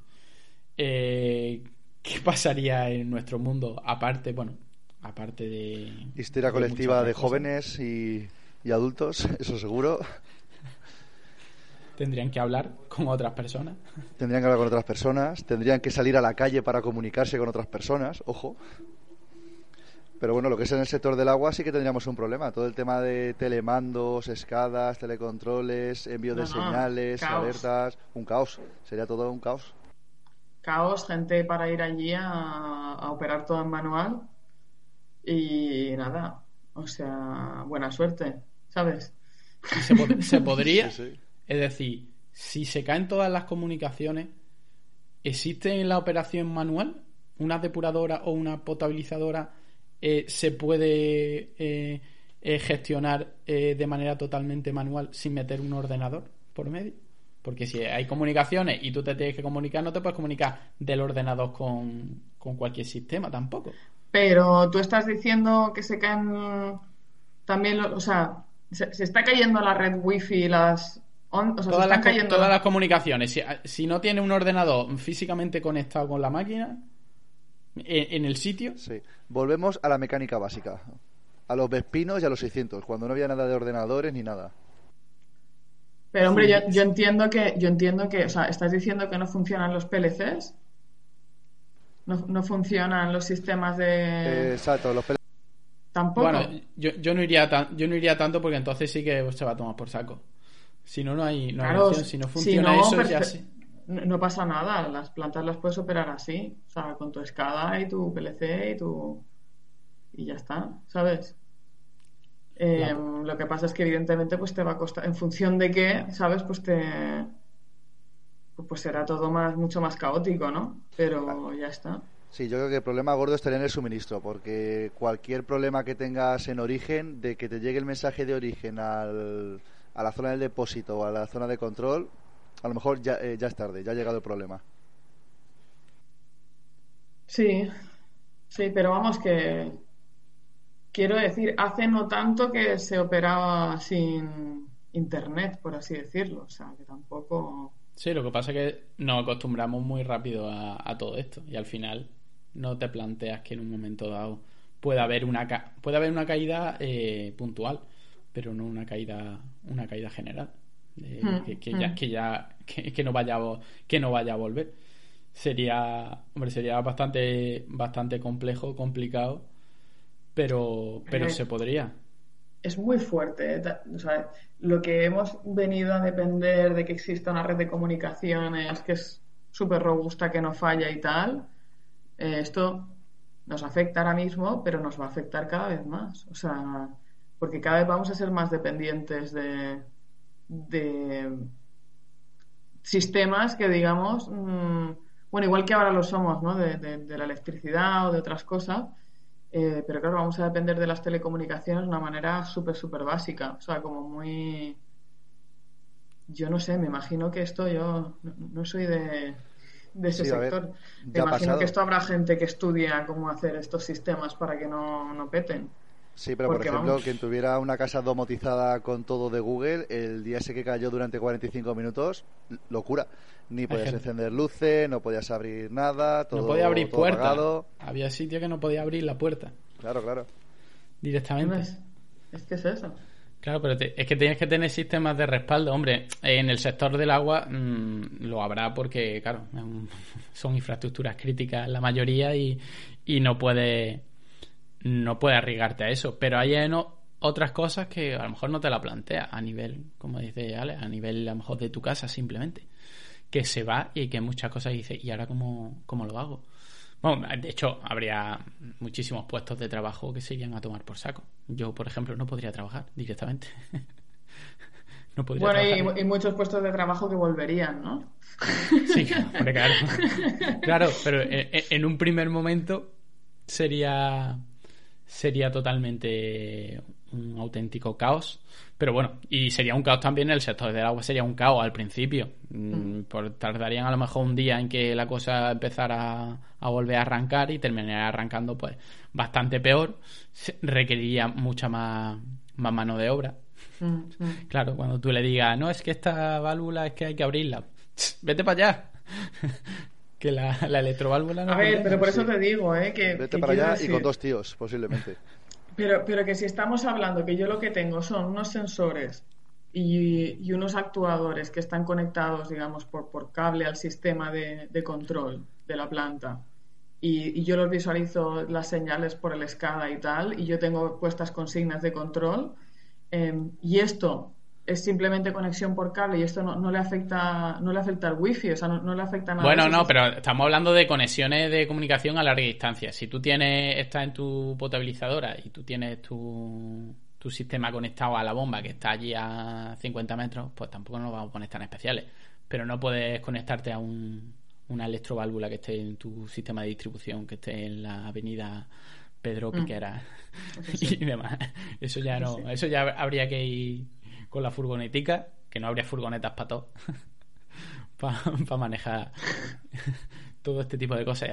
Speaker 1: Eh, ¿Qué pasaría en nuestro mundo aparte, bueno, aparte de...
Speaker 2: Histeria colectiva de jóvenes y, y adultos, <laughs> eso seguro.
Speaker 1: Tendrían que hablar con otras personas.
Speaker 2: Tendrían que hablar con otras personas, tendrían que salir a la calle para comunicarse con otras personas, ojo. Pero bueno, lo que es en el sector del agua sí que tendríamos un problema. Todo el tema de telemandos, escadas, telecontroles, envío de señales, alertas, un caos. Sería todo un caos.
Speaker 3: Caos, gente para ir allí a, operar todo en manual y nada. O sea, buena suerte, ¿sabes?
Speaker 1: Se, podría, es decir, si se caen todas las comunicaciones, ¿existe en la operación manual una depuradora o una potabilizadora? Eh, ¿Se puede eh, eh, gestionar de manera totalmente manual sin meter un ordenador por medio? Porque si hay comunicaciones y tú te tienes que comunicar, no te puedes comunicar del ordenador con, cualquier sistema tampoco.
Speaker 3: Pero tú estás diciendo que se caen también, o sea, se, se, está cayendo la red wifi las
Speaker 1: todas, las, comunicaciones. Si, no tiene un ordenador físicamente conectado con la máquina, en, el sitio.
Speaker 2: Sí. Volvemos a la mecánica básica. A los Vespinos y a los 600, cuando no había nada de ordenadores ni nada.
Speaker 3: Pero hombre, yo, entiendo que, yo entiendo que, o sea, estás diciendo que no funcionan los PLCs, no, funcionan los sistemas de.
Speaker 2: exacto, los PLCs.
Speaker 3: Tampoco.
Speaker 1: Bueno, yo, yo no iría yo no iría tanto porque entonces sí que se va a tomar por saco. Si no, no hay, no Si no funciona eso, ya
Speaker 3: No pasa nada, las plantas las puedes operar así, o sea, con tu escala y tu PLC y tu. y ya está, ¿sabes? Em, lo que pasa es que evidentemente pues te va a costar, en función de qué, ¿sabes? Pues te pues será todo más mucho más caótico, ¿no? Pero ya está.
Speaker 2: Sí, yo creo que el problema gordo estaría en el suministro, porque cualquier problema que tengas en origen, de que te llegue el mensaje de origen al, a la zona del depósito o a la zona de control, a lo mejor ya, eh, ya es tarde, ya ha llegado el problema.
Speaker 3: Sí, sí, pero vamos que quiero decir, hace no tanto que se operaba sin internet, por así decirlo, o sea, que tampoco...
Speaker 1: Sí, lo que pasa es que nos acostumbramos muy rápido a, todo esto y al final no te planteas que en un momento dado pueda haber una, puede haber una caída eh, puntual pero no una caída una caída general hmm, que, ya hmm. que ya que, no vaya que no vaya a volver sería hombre sería bastante bastante complejo complicado pero pero se podría
Speaker 3: es muy fuerte ¿eh? lo que hemos venido a depender de que exista una red de comunicaciones que es súper robusta que no falla y tal eh, esto nos afecta ahora mismo pero nos va a afectar cada vez más o sea porque cada vez vamos a ser más dependientes de, sistemas que digamos, mm, bueno, igual que ahora lo somos, ¿no? De, la electricidad o de otras cosas, eh, pero claro, vamos a depender de las telecomunicaciones de una manera súper, súper básica, o sea, como muy... Yo no sé, me imagino que esto yo no, soy de, ese sector. me imagino que esto habrá gente que estudia cómo hacer estos sistemas para que no, no peten.
Speaker 2: Sí, pero por ejemplo, quien tuviera una casa domotizada con todo de Google, el día ese que cayó durante 45 minutos, locura. Ni podías encender luces, no podías abrir nada, todo No podía abrir puerta.
Speaker 1: Había sitio que no podía abrir la puerta.
Speaker 2: Claro, claro.
Speaker 1: Directamente.
Speaker 3: Es, que es eso.
Speaker 1: Claro, pero es que tienes que tener sistemas de respaldo. Hombre, en el sector del agua mm, lo habrá porque, claro, <laughs> son infraestructuras críticas la mayoría y, y no puede no puedes arriesgarte a eso. Pero hay otras cosas que a lo mejor no te la planteas a nivel, como dice Ale, a nivel a lo mejor de tu casa simplemente. Que se va y que muchas cosas dice ¿y ahora cómo, cómo lo hago? Bueno, de hecho, habría muchísimos puestos de trabajo que se irían a tomar por saco. Yo, por ejemplo, no podría trabajar directamente. <laughs>
Speaker 3: no podría bueno, Y, muchos puestos de trabajo que volverían, ¿no?
Speaker 1: sí, <laughs> claro. claro, pero en un primer momento sería sería totalmente un auténtico caos. Pero bueno, y sería un caos también el sector del agua, sería un caos al principio. Mm, Por, tardarían a lo mejor un día en que la cosa empezara a volver a arrancar y terminaría arrancando pues bastante peor. Se- Requeriría mucha más, más mano de obra.
Speaker 3: Mm, mm.
Speaker 1: Claro, cuando tú le digas, no, es que esta válvula es que hay que abrirla. Vete para allá. Que la, la electroválvula no
Speaker 3: A ver, pero por eso te digo, ¿eh? Que,
Speaker 2: Vete
Speaker 3: que
Speaker 2: para allá y con dos tíos, posiblemente.
Speaker 3: Pero, pero que si estamos hablando que yo lo que tengo son unos sensores y, y unos actuadores que están conectados, digamos, por, por cable al sistema de, de control de la planta. Y, y yo los visualizo las señales por el SCADA y tal, y yo tengo puestas consignas de control. eh, y esto es simplemente conexión por cable y esto no, no le afecta no le afecta al wifi, o sea, no, no le afecta nada.
Speaker 1: Bueno, no, pero estamos hablando de conexiones de comunicación a larga distancia. Si tú tienes, estás en tu potabilizadora y tú tienes tu, tu sistema conectado a la bomba que está allí a 50 metros, pues tampoco nos vamos a poner tan especiales. Pero no puedes conectarte a un, una electroválvula que esté en tu sistema de distribución, que esté en la avenida Pedro Piquera <laughs> y demás. Eso ya no, eso ya habría que ir con la furgonetica, que no habría furgonetas para todo. <laughs> para manejar todo este tipo de cosas.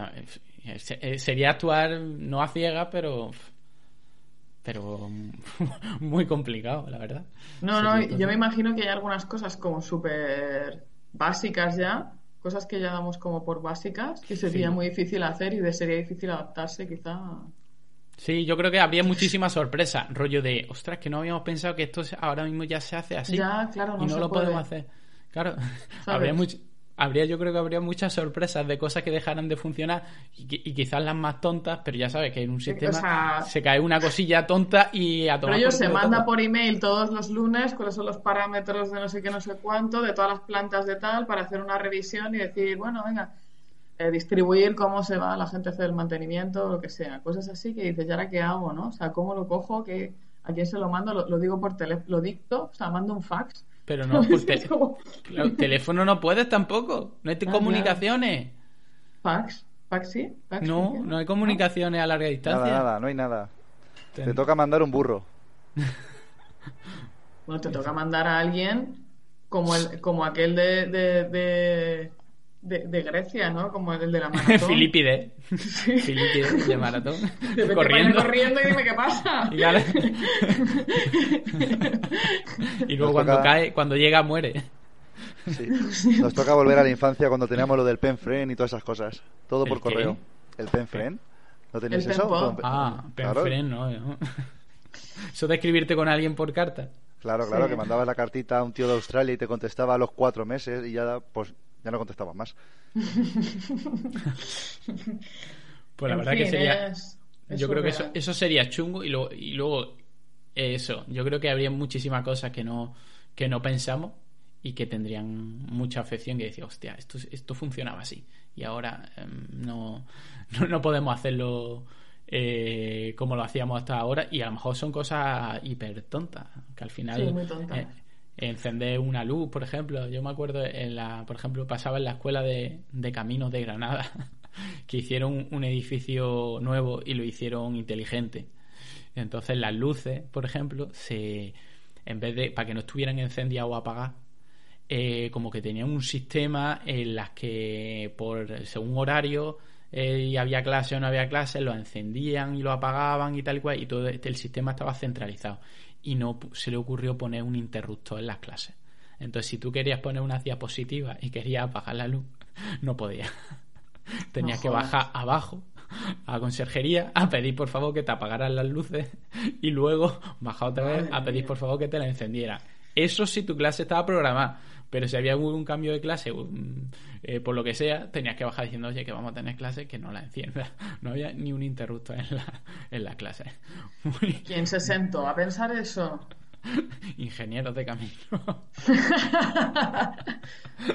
Speaker 1: Eh, Sería actuar no a ciegas, pero pero <laughs> muy complicado, la verdad.
Speaker 3: No, no, yo me imagino que hay algunas cosas como súper básicas ya, cosas que ya damos como por básicas, que sería
Speaker 1: Sí.
Speaker 3: muy difícil hacer y de sería difícil adaptarse quizá.
Speaker 1: Sí, yo creo que habría muchísimas sorpresas, rollo de, ostras, que no habíamos pensado que esto ahora mismo ya se hace así
Speaker 3: Ya, claro, no
Speaker 1: y no
Speaker 3: se
Speaker 1: lo
Speaker 3: puede.
Speaker 1: podemos hacer. Claro, <laughs> habría much- habría yo creo que habría muchas sorpresas de cosas que dejaran de funcionar y, qui- y quizás las más tontas, pero ya sabes que en un sistema
Speaker 3: sea-
Speaker 1: se cae una cosilla tonta y a tomar
Speaker 3: Pero ellos se manda por email todos los lunes cuáles son los parámetros de no sé qué, no sé cuánto, de todas las plantas de tal, para hacer una revisión y decir, bueno, venga, eh, distribuir cómo se va la gente a hacer el mantenimiento, lo que sea. Cosas así que dices, ¿y ahora qué hago, no? O sea, ¿cómo lo cojo? ¿Qué, ¿A quién se lo mando? Lo, lo digo por teléfono, lo dicto, o sea, mando un fax.
Speaker 1: Pero <laughs> no, por te-
Speaker 3: Es como-
Speaker 1: claro, teléfono no puedes tampoco, no hay te- <laughs>
Speaker 3: Ah,
Speaker 1: comunicaciones.
Speaker 3: Fax, fax sí, fax
Speaker 1: No, no hay comunicaciones a larga distancia.
Speaker 2: Nada, nada, no hay nada.
Speaker 1: Ten-
Speaker 2: Te toca mandar un burro. <laughs>
Speaker 3: Bueno, te toca mandar a alguien como el, como aquel de, de, de, de- de Grecia, ¿no? Como el de la <laughs> maratón.
Speaker 1: Filipide. Filipide de maratón. <laughs> Corriendo.
Speaker 3: corriendo y dime qué pasa.
Speaker 1: Y, claro- <laughs> y luego
Speaker 2: Nos
Speaker 1: cuando
Speaker 2: toca-
Speaker 1: cae, cuando llega, muere.
Speaker 2: Sí. Nos toca volver a la infancia cuando teníamos lo del pen friend y todas esas cosas. Todo por correo. ¿El pen friend? ¿No tenéis
Speaker 3: El
Speaker 2: eso?
Speaker 1: Ah,
Speaker 2: Claro.
Speaker 1: Penfren, no, no. Eso de escribirte con alguien por carta.
Speaker 2: Claro, claro,
Speaker 3: Sí.
Speaker 2: que mandabas la cartita a un tío de Australia y te contestaba a los cuatro meses y ya, pues, ya no contestabas más. <laughs>
Speaker 1: Pues la
Speaker 3: En
Speaker 1: verdad que sería.
Speaker 3: es- es
Speaker 1: yo creo que eso, eso sería chungo y luego, y luego eh, eso. Yo creo que habría muchísimas cosas que no, que no pensamos y que tendrían mucha afección que decir, hostia, esto, esto funcionaba así y ahora em, no, <laughs> no, no podemos hacerlo eh, como lo hacíamos hasta ahora y a lo mejor son cosas hiper tontas que al final
Speaker 3: Sí, muy tontas.
Speaker 1: eh, encender una luz por ejemplo. Yo me acuerdo en la por ejemplo pasaba en la escuela de, de caminos de Granada <laughs> que hicieron un edificio nuevo y lo hicieron inteligente. Entonces las luces por ejemplo se en vez de para que no estuvieran encendidas o apagadas eh, como que tenían un sistema en las que por según horario eh, y había clase o no había clase lo encendían y lo apagaban y tal y cual y todo este- el sistema estaba centralizado y no se le ocurrió poner un interruptor en las clases. Entonces si tú querías poner unas diapositivas y querías apagar la luz <laughs> no podías <laughs> tenías
Speaker 3: No
Speaker 1: que bajar abajo a la conserjería a pedir por favor que te apagaran las luces <laughs> y luego bajar otra vez a pedir por favor que te la encendieran. Eso si tu clase estaba programada pero si había un cambio de clase un- eh, por lo que sea tenías que bajar diciendo oye que vamos a tener clase que no la encienda <laughs> no había ni un interruptor en la, en la clase. <laughs> Muy
Speaker 3: ¿Quién se sentó a pensar eso? <laughs>
Speaker 1: ingenieros de camino.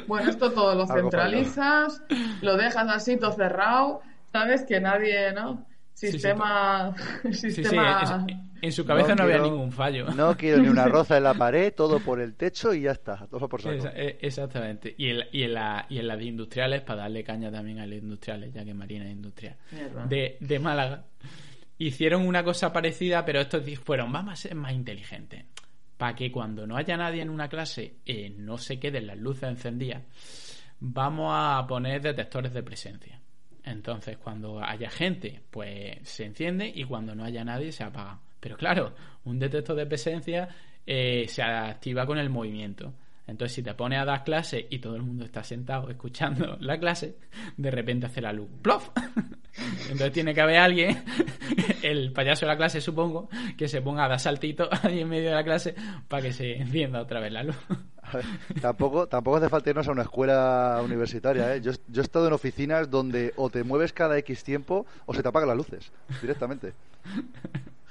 Speaker 3: Bueno, esto todo lo centralizas, lo dejas así todo cerrado, sabes que nadie, ¿no?
Speaker 1: Sí,
Speaker 3: Sistema,
Speaker 1: sí, sí,
Speaker 3: sistema.
Speaker 1: es- en su cabeza no,
Speaker 2: No
Speaker 1: había ningún fallo
Speaker 2: No quiero ni una <laughs> roza en la pared, todo por el techo y ya está, todo por saco.
Speaker 1: Eh, Exactamente. Y en, y, en la, y en las de industriales, para darle caña también a las industriales, ya que Marina es industrial, de Málaga, hicieron una cosa parecida, pero estos fueron, vamos a ser más inteligentes. Para que cuando no haya nadie en una clase eh, no se queden las luces encendidas, vamos a poner detectores de presencia. Entonces, cuando haya gente, pues se enciende y cuando no haya nadie, se apaga. Pero claro, un detector de presencia eh, se activa con el movimiento. Entonces, si te pones a dar clase y todo el mundo está sentado escuchando <laughs> la clase, de repente hace la luz. ¡Plof! <laughs> Entonces tiene que haber alguien, <laughs> el payaso de la clase supongo, que se ponga a dar saltito ahí en medio de la clase para que se encienda otra vez la luz.
Speaker 2: tampoco, tampoco hace falta irnos a una escuela universitaria. ¿eh? Yo, yo he estado en oficinas donde o te mueves cada X tiempo o se te apagan las luces directamente.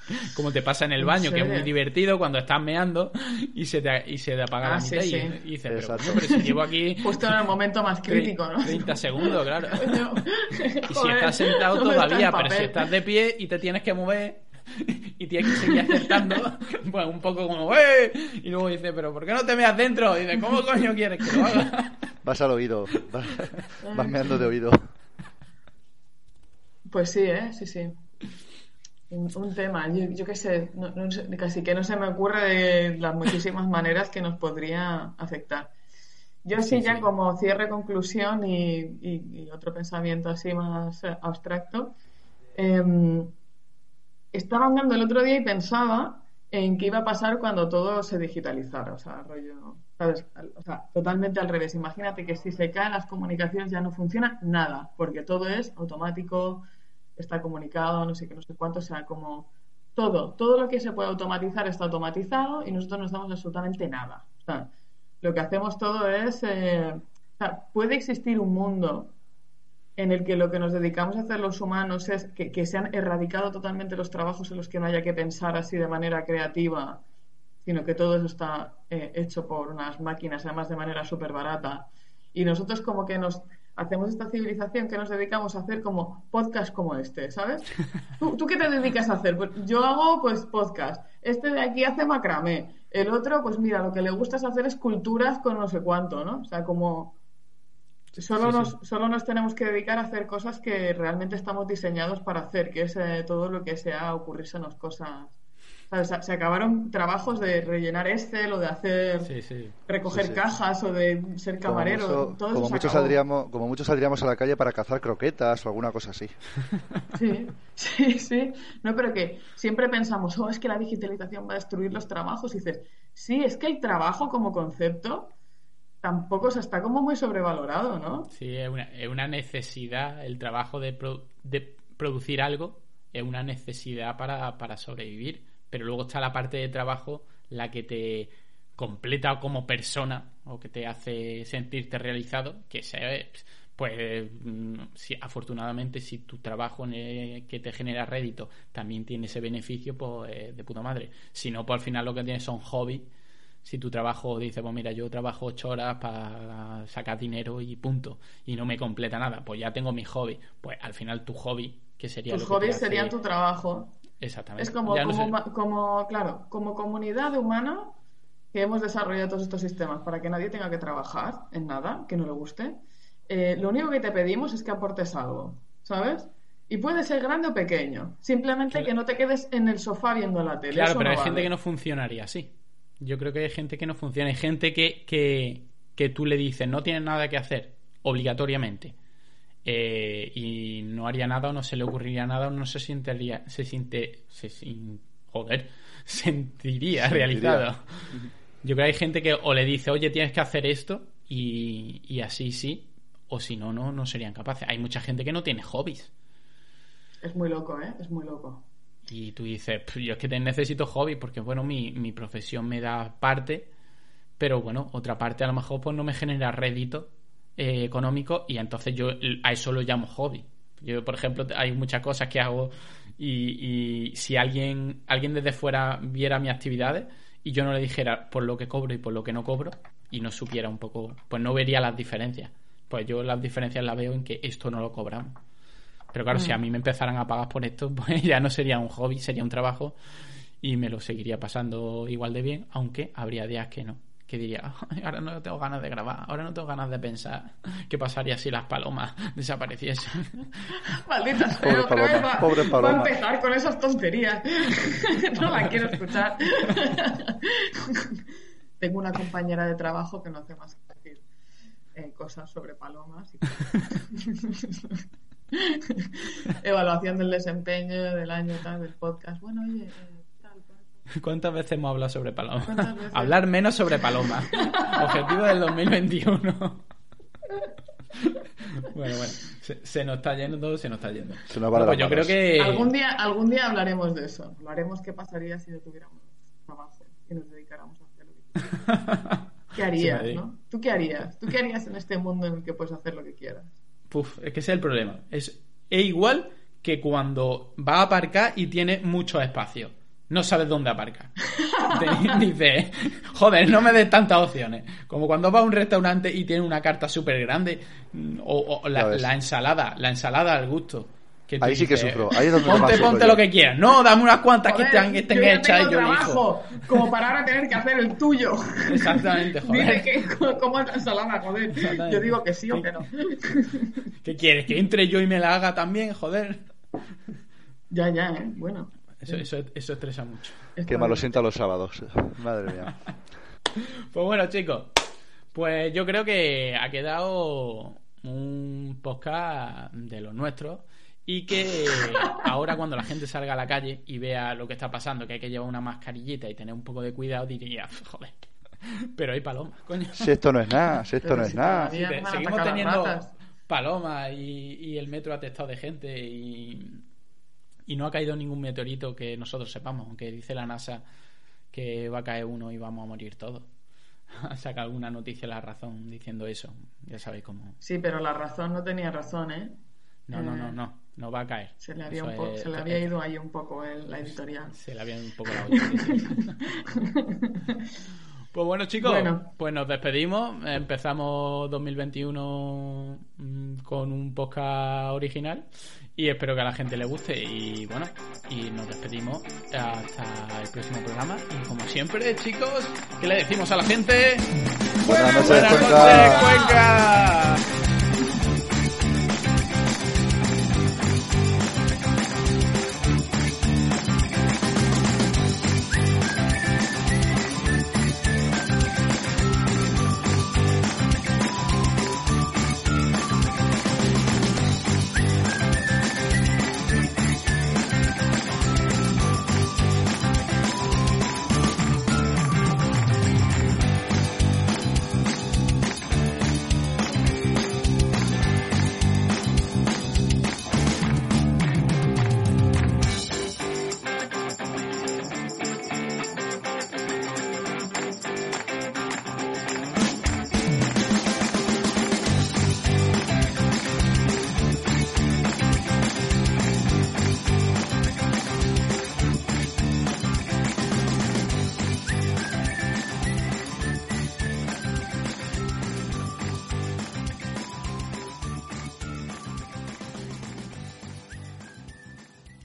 Speaker 2: <laughs>
Speaker 1: Como te pasa en el baño, que es muy divertido cuando estás meando y se te, y se te apaga la ah, mitad y, dices, pero, si llevo aquí... <laughs>
Speaker 3: Justo en el momento más crítico, ¿no?
Speaker 1: 30 segundos, claro. <laughs> y si estás sentado todavía, pero si estás de pie y te tienes que mover y tienes que seguir acertando, pues un poco como, ¡eh! Y luego dice, ¿pero por qué no te meas dentro? Y dice, ¿cómo coño quieres que lo haga?
Speaker 2: Vas al oído, vas, vas meando de oído.
Speaker 3: Pues sí, ¿eh? Sí, sí un, tema. Yo, yo qué sé, casi que no se me ocurre de las muchísimas maneras que nos podría afectar. Yo sí, ya como cierre, conclusión y, otro pensamiento así más abstracto, em, estaba andando el otro día y pensaba en qué iba a pasar cuando todo se digitalizara, o sea, rollo, O sea, totalmente al revés. Imagínate que si se caen las comunicaciones ya no funciona nada, porque todo es automático, está comunicado, no sé qué, no sé cuánto, o sea, como todo, todo lo que se puede automatizar está automatizado y nosotros no estamos absolutamente nada. Lo que hacemos todo es, eh, puede existir un mundo en el que lo que nos dedicamos a hacer los humanos es que, se han erradicado totalmente los trabajos en los que no haya que pensar así de manera creativa, sino que todo eso está eh, hecho por unas máquinas, además de manera súper barata. Y nosotros como que nos hacemos esta civilización que nos dedicamos a hacer como podcast como este, ¿sabes? <laughs> ¿Tú, qué te dedicas a hacer? Pues yo hago pues podcast. Este de aquí hace macramé. El otro, pues mira, lo que le gusta es hacer esculturas con no sé cuánto, ¿no? O sea, como solo, nos, solo nos tenemos que dedicar a hacer cosas que realmente estamos diseñados para hacer, que es eh, todo lo que sea ocurrirsenos cosas se acabaron trabajos de rellenar Excel o de hacer recoger cajas o de ser camarero.
Speaker 2: Como, como muchos saldríamos, como muchos saldríamos a la calle para cazar croquetas o alguna cosa así. <laughs>
Speaker 3: Sí, sí, sí. No, pero que siempre pensamos, oh, es que la digitalización va a destruir los trabajos. Y dices, sí, es que el trabajo como concepto tampoco se está como muy sobrevalorado, ¿no?
Speaker 1: Sí, es una, necesidad, el trabajo de, de producir algo es una necesidad para, para sobrevivir pero luego está la parte de trabajo la que te completa como persona o que te hace sentirte realizado, que sea, pues mm, si, afortunadamente si tu trabajo que te genera rédito también tiene ese beneficio, pues de puta madre. Si no, pues al final lo que tienes son hobbies. Si tu trabajo dice, pues mira, yo trabajo ocho horas para sacar dinero y punto, y no me completa nada, pues ya tengo mi hobby. Pues al final tu hobby, que sería...
Speaker 3: Tus hobbies serían tu trabajo.
Speaker 1: Exactamente.
Speaker 3: Es como, como, claro, como comunidad humana que hemos desarrollado todos estos sistemas para que nadie tenga que trabajar en nada que no le guste. Eh, lo único que te pedimos es que aportes algo, ¿sabes? Y puede ser grande o pequeño. Simplemente que no te quedes en el sofá viendo la tele.
Speaker 1: Claro, pero hay gente que no funcionaría así. Yo creo que hay gente que no funciona. Hay gente que, que, que tú le dices, no tienes nada que hacer, obligatoriamente. Eh, y no haría nada o no se le ocurriría nada o no se <laughs> sentiría, se siente, se, joder, sentiría realizado. Yo creo que hay gente que o le dice, oye, tienes que hacer esto y, y así sí, o si no, no, no serían capaces. Hay mucha gente que no tiene hobbies.
Speaker 3: Es muy loco, ¿eh? Es muy loco.
Speaker 1: Y tú dices, yo es que necesito hobby porque, bueno, mi, mi profesión me da parte, pero bueno, otra parte a lo mejor pues no me genera rédito eh, económico y entonces yo a eso lo llamo hobby. Yo, por ejemplo, hay muchas cosas que hago y, si alguien, alguien desde fuera viera mis actividades y yo no le dijera por lo que cobro y por lo que no cobro y no supiera un poco, pues no vería las diferencias. Pues yo las diferencias las veo en que esto no lo cobramos. Pero claro, si a mm. mí me empezaran a pagar por esto, <laughs> pues ya no sería un hobby, sería un trabajo y me lo seguiría pasando igual de bien, aunque habría días que no que diría, "Ay, ahora no tengo ganas de grabar, ahora no tengo ganas de pensar qué pasaría si las palomas <laughs> desapareciesen. <laughs>
Speaker 3: Maldita sea,
Speaker 2: Pobre
Speaker 3: otra vez
Speaker 2: paloma,
Speaker 3: va,
Speaker 2: pobre
Speaker 3: va a
Speaker 2: paloma.
Speaker 3: empezar con esas tonterías. <laughs> no la quiero escuchar. Tengo una compañera de trabajo que no hace más que decir eh, cosas sobre palomas. y- Evaluación del desempeño del año tal del podcast. Bueno, oye, eh.
Speaker 1: ¿Cuántas veces hemos hablado sobre
Speaker 3: veces?
Speaker 1: Hablar menos sobre palomas. Objetivo del 2021. bueno, bueno. Se, se nos está yendo, se nos está yendo.
Speaker 2: Se nos va de
Speaker 1: Bueno, pues yo creo que...
Speaker 3: Algún día, algún día hablaremos de eso. Hablaremos qué pasaría si no tuviéramos trabajo y nos dedicáramos a hacer lo que quieras. ¿Qué harías,
Speaker 1: Sí,
Speaker 3: no? ¿Tú qué harías? ¿Tú qué harías en este mundo en el que puedes hacer lo que quieras?
Speaker 1: Puf, es que ese es el problema. Es, es igual que cuando va a aparcar y tiene mucho espacio. No sabes dónde aparcar. Te- <laughs> Dices, joder, no me des tantas opciones. Como cuando vas a un restaurante y tiene una carta súper grande. mm, O, la, ensalada, la ensalada al gusto. que
Speaker 2: Ahí sí que sufro, ahí es donde
Speaker 1: ponte, ponte
Speaker 2: yo".
Speaker 1: lo que quieras. No, dame unas cuantas que
Speaker 3: Joder,
Speaker 1: estén, que estén
Speaker 3: yo ya
Speaker 1: hechas
Speaker 3: tengo
Speaker 1: y yo elijo.
Speaker 3: como para ahora tener que hacer el tuyo.
Speaker 1: Exactamente, <laughs> joder.
Speaker 3: Dice que cómo es la ensalada, joder. Yo digo que sí o que no.
Speaker 1: ¿Qué quieres? ¿Que entre yo y me la haga también? Joder.
Speaker 3: Ya, ya, ¿eh? Bueno.
Speaker 1: Eso, eso, eso estresa mucho.
Speaker 2: Qué malo sienta los sábados. Madre mía. <laughs>
Speaker 1: Pues bueno, chicos, pues yo creo que ha quedado un podcast de los nuestros y que <laughs> ahora cuando la gente salga a la calle y vea lo que está pasando, que hay que llevar una mascarillita y tener un poco de cuidado, diría, <laughs> joder, pero hay palomas, coño.
Speaker 2: Si esto no es nada, si esto
Speaker 3: Pero
Speaker 2: no es nada.
Speaker 1: Te- seguimos teniendo palomas y, y el metro atestado de gente y, y no ha caído ningún meteorito que nosotros sepamos, aunque dice la NASA que va a caer uno y vamos a morir todos. <laughs> Saca alguna noticia la razón diciendo eso. Ya sabéis cómo.
Speaker 3: Sí, pero la razón no tenía razón, ¿eh?
Speaker 1: No, no, no, no. No va a caer.
Speaker 3: Se le había, un
Speaker 1: es-
Speaker 3: se le había ido ahí un poco el- la editorial.
Speaker 1: Se le había un poco la <laughs> olla. Pues bueno, chicos,
Speaker 3: Bueno.
Speaker 1: pues nos despedimos. Empezamos 2021 mm, con un podcast original y espero que a la gente le guste. Y bueno, y nos despedimos hasta el próximo programa. Y como siempre, chicos, ¿qué le decimos a la gente?
Speaker 2: Buenas noches,
Speaker 1: Buenas
Speaker 2: Cuenca.
Speaker 1: noches, Cuenca.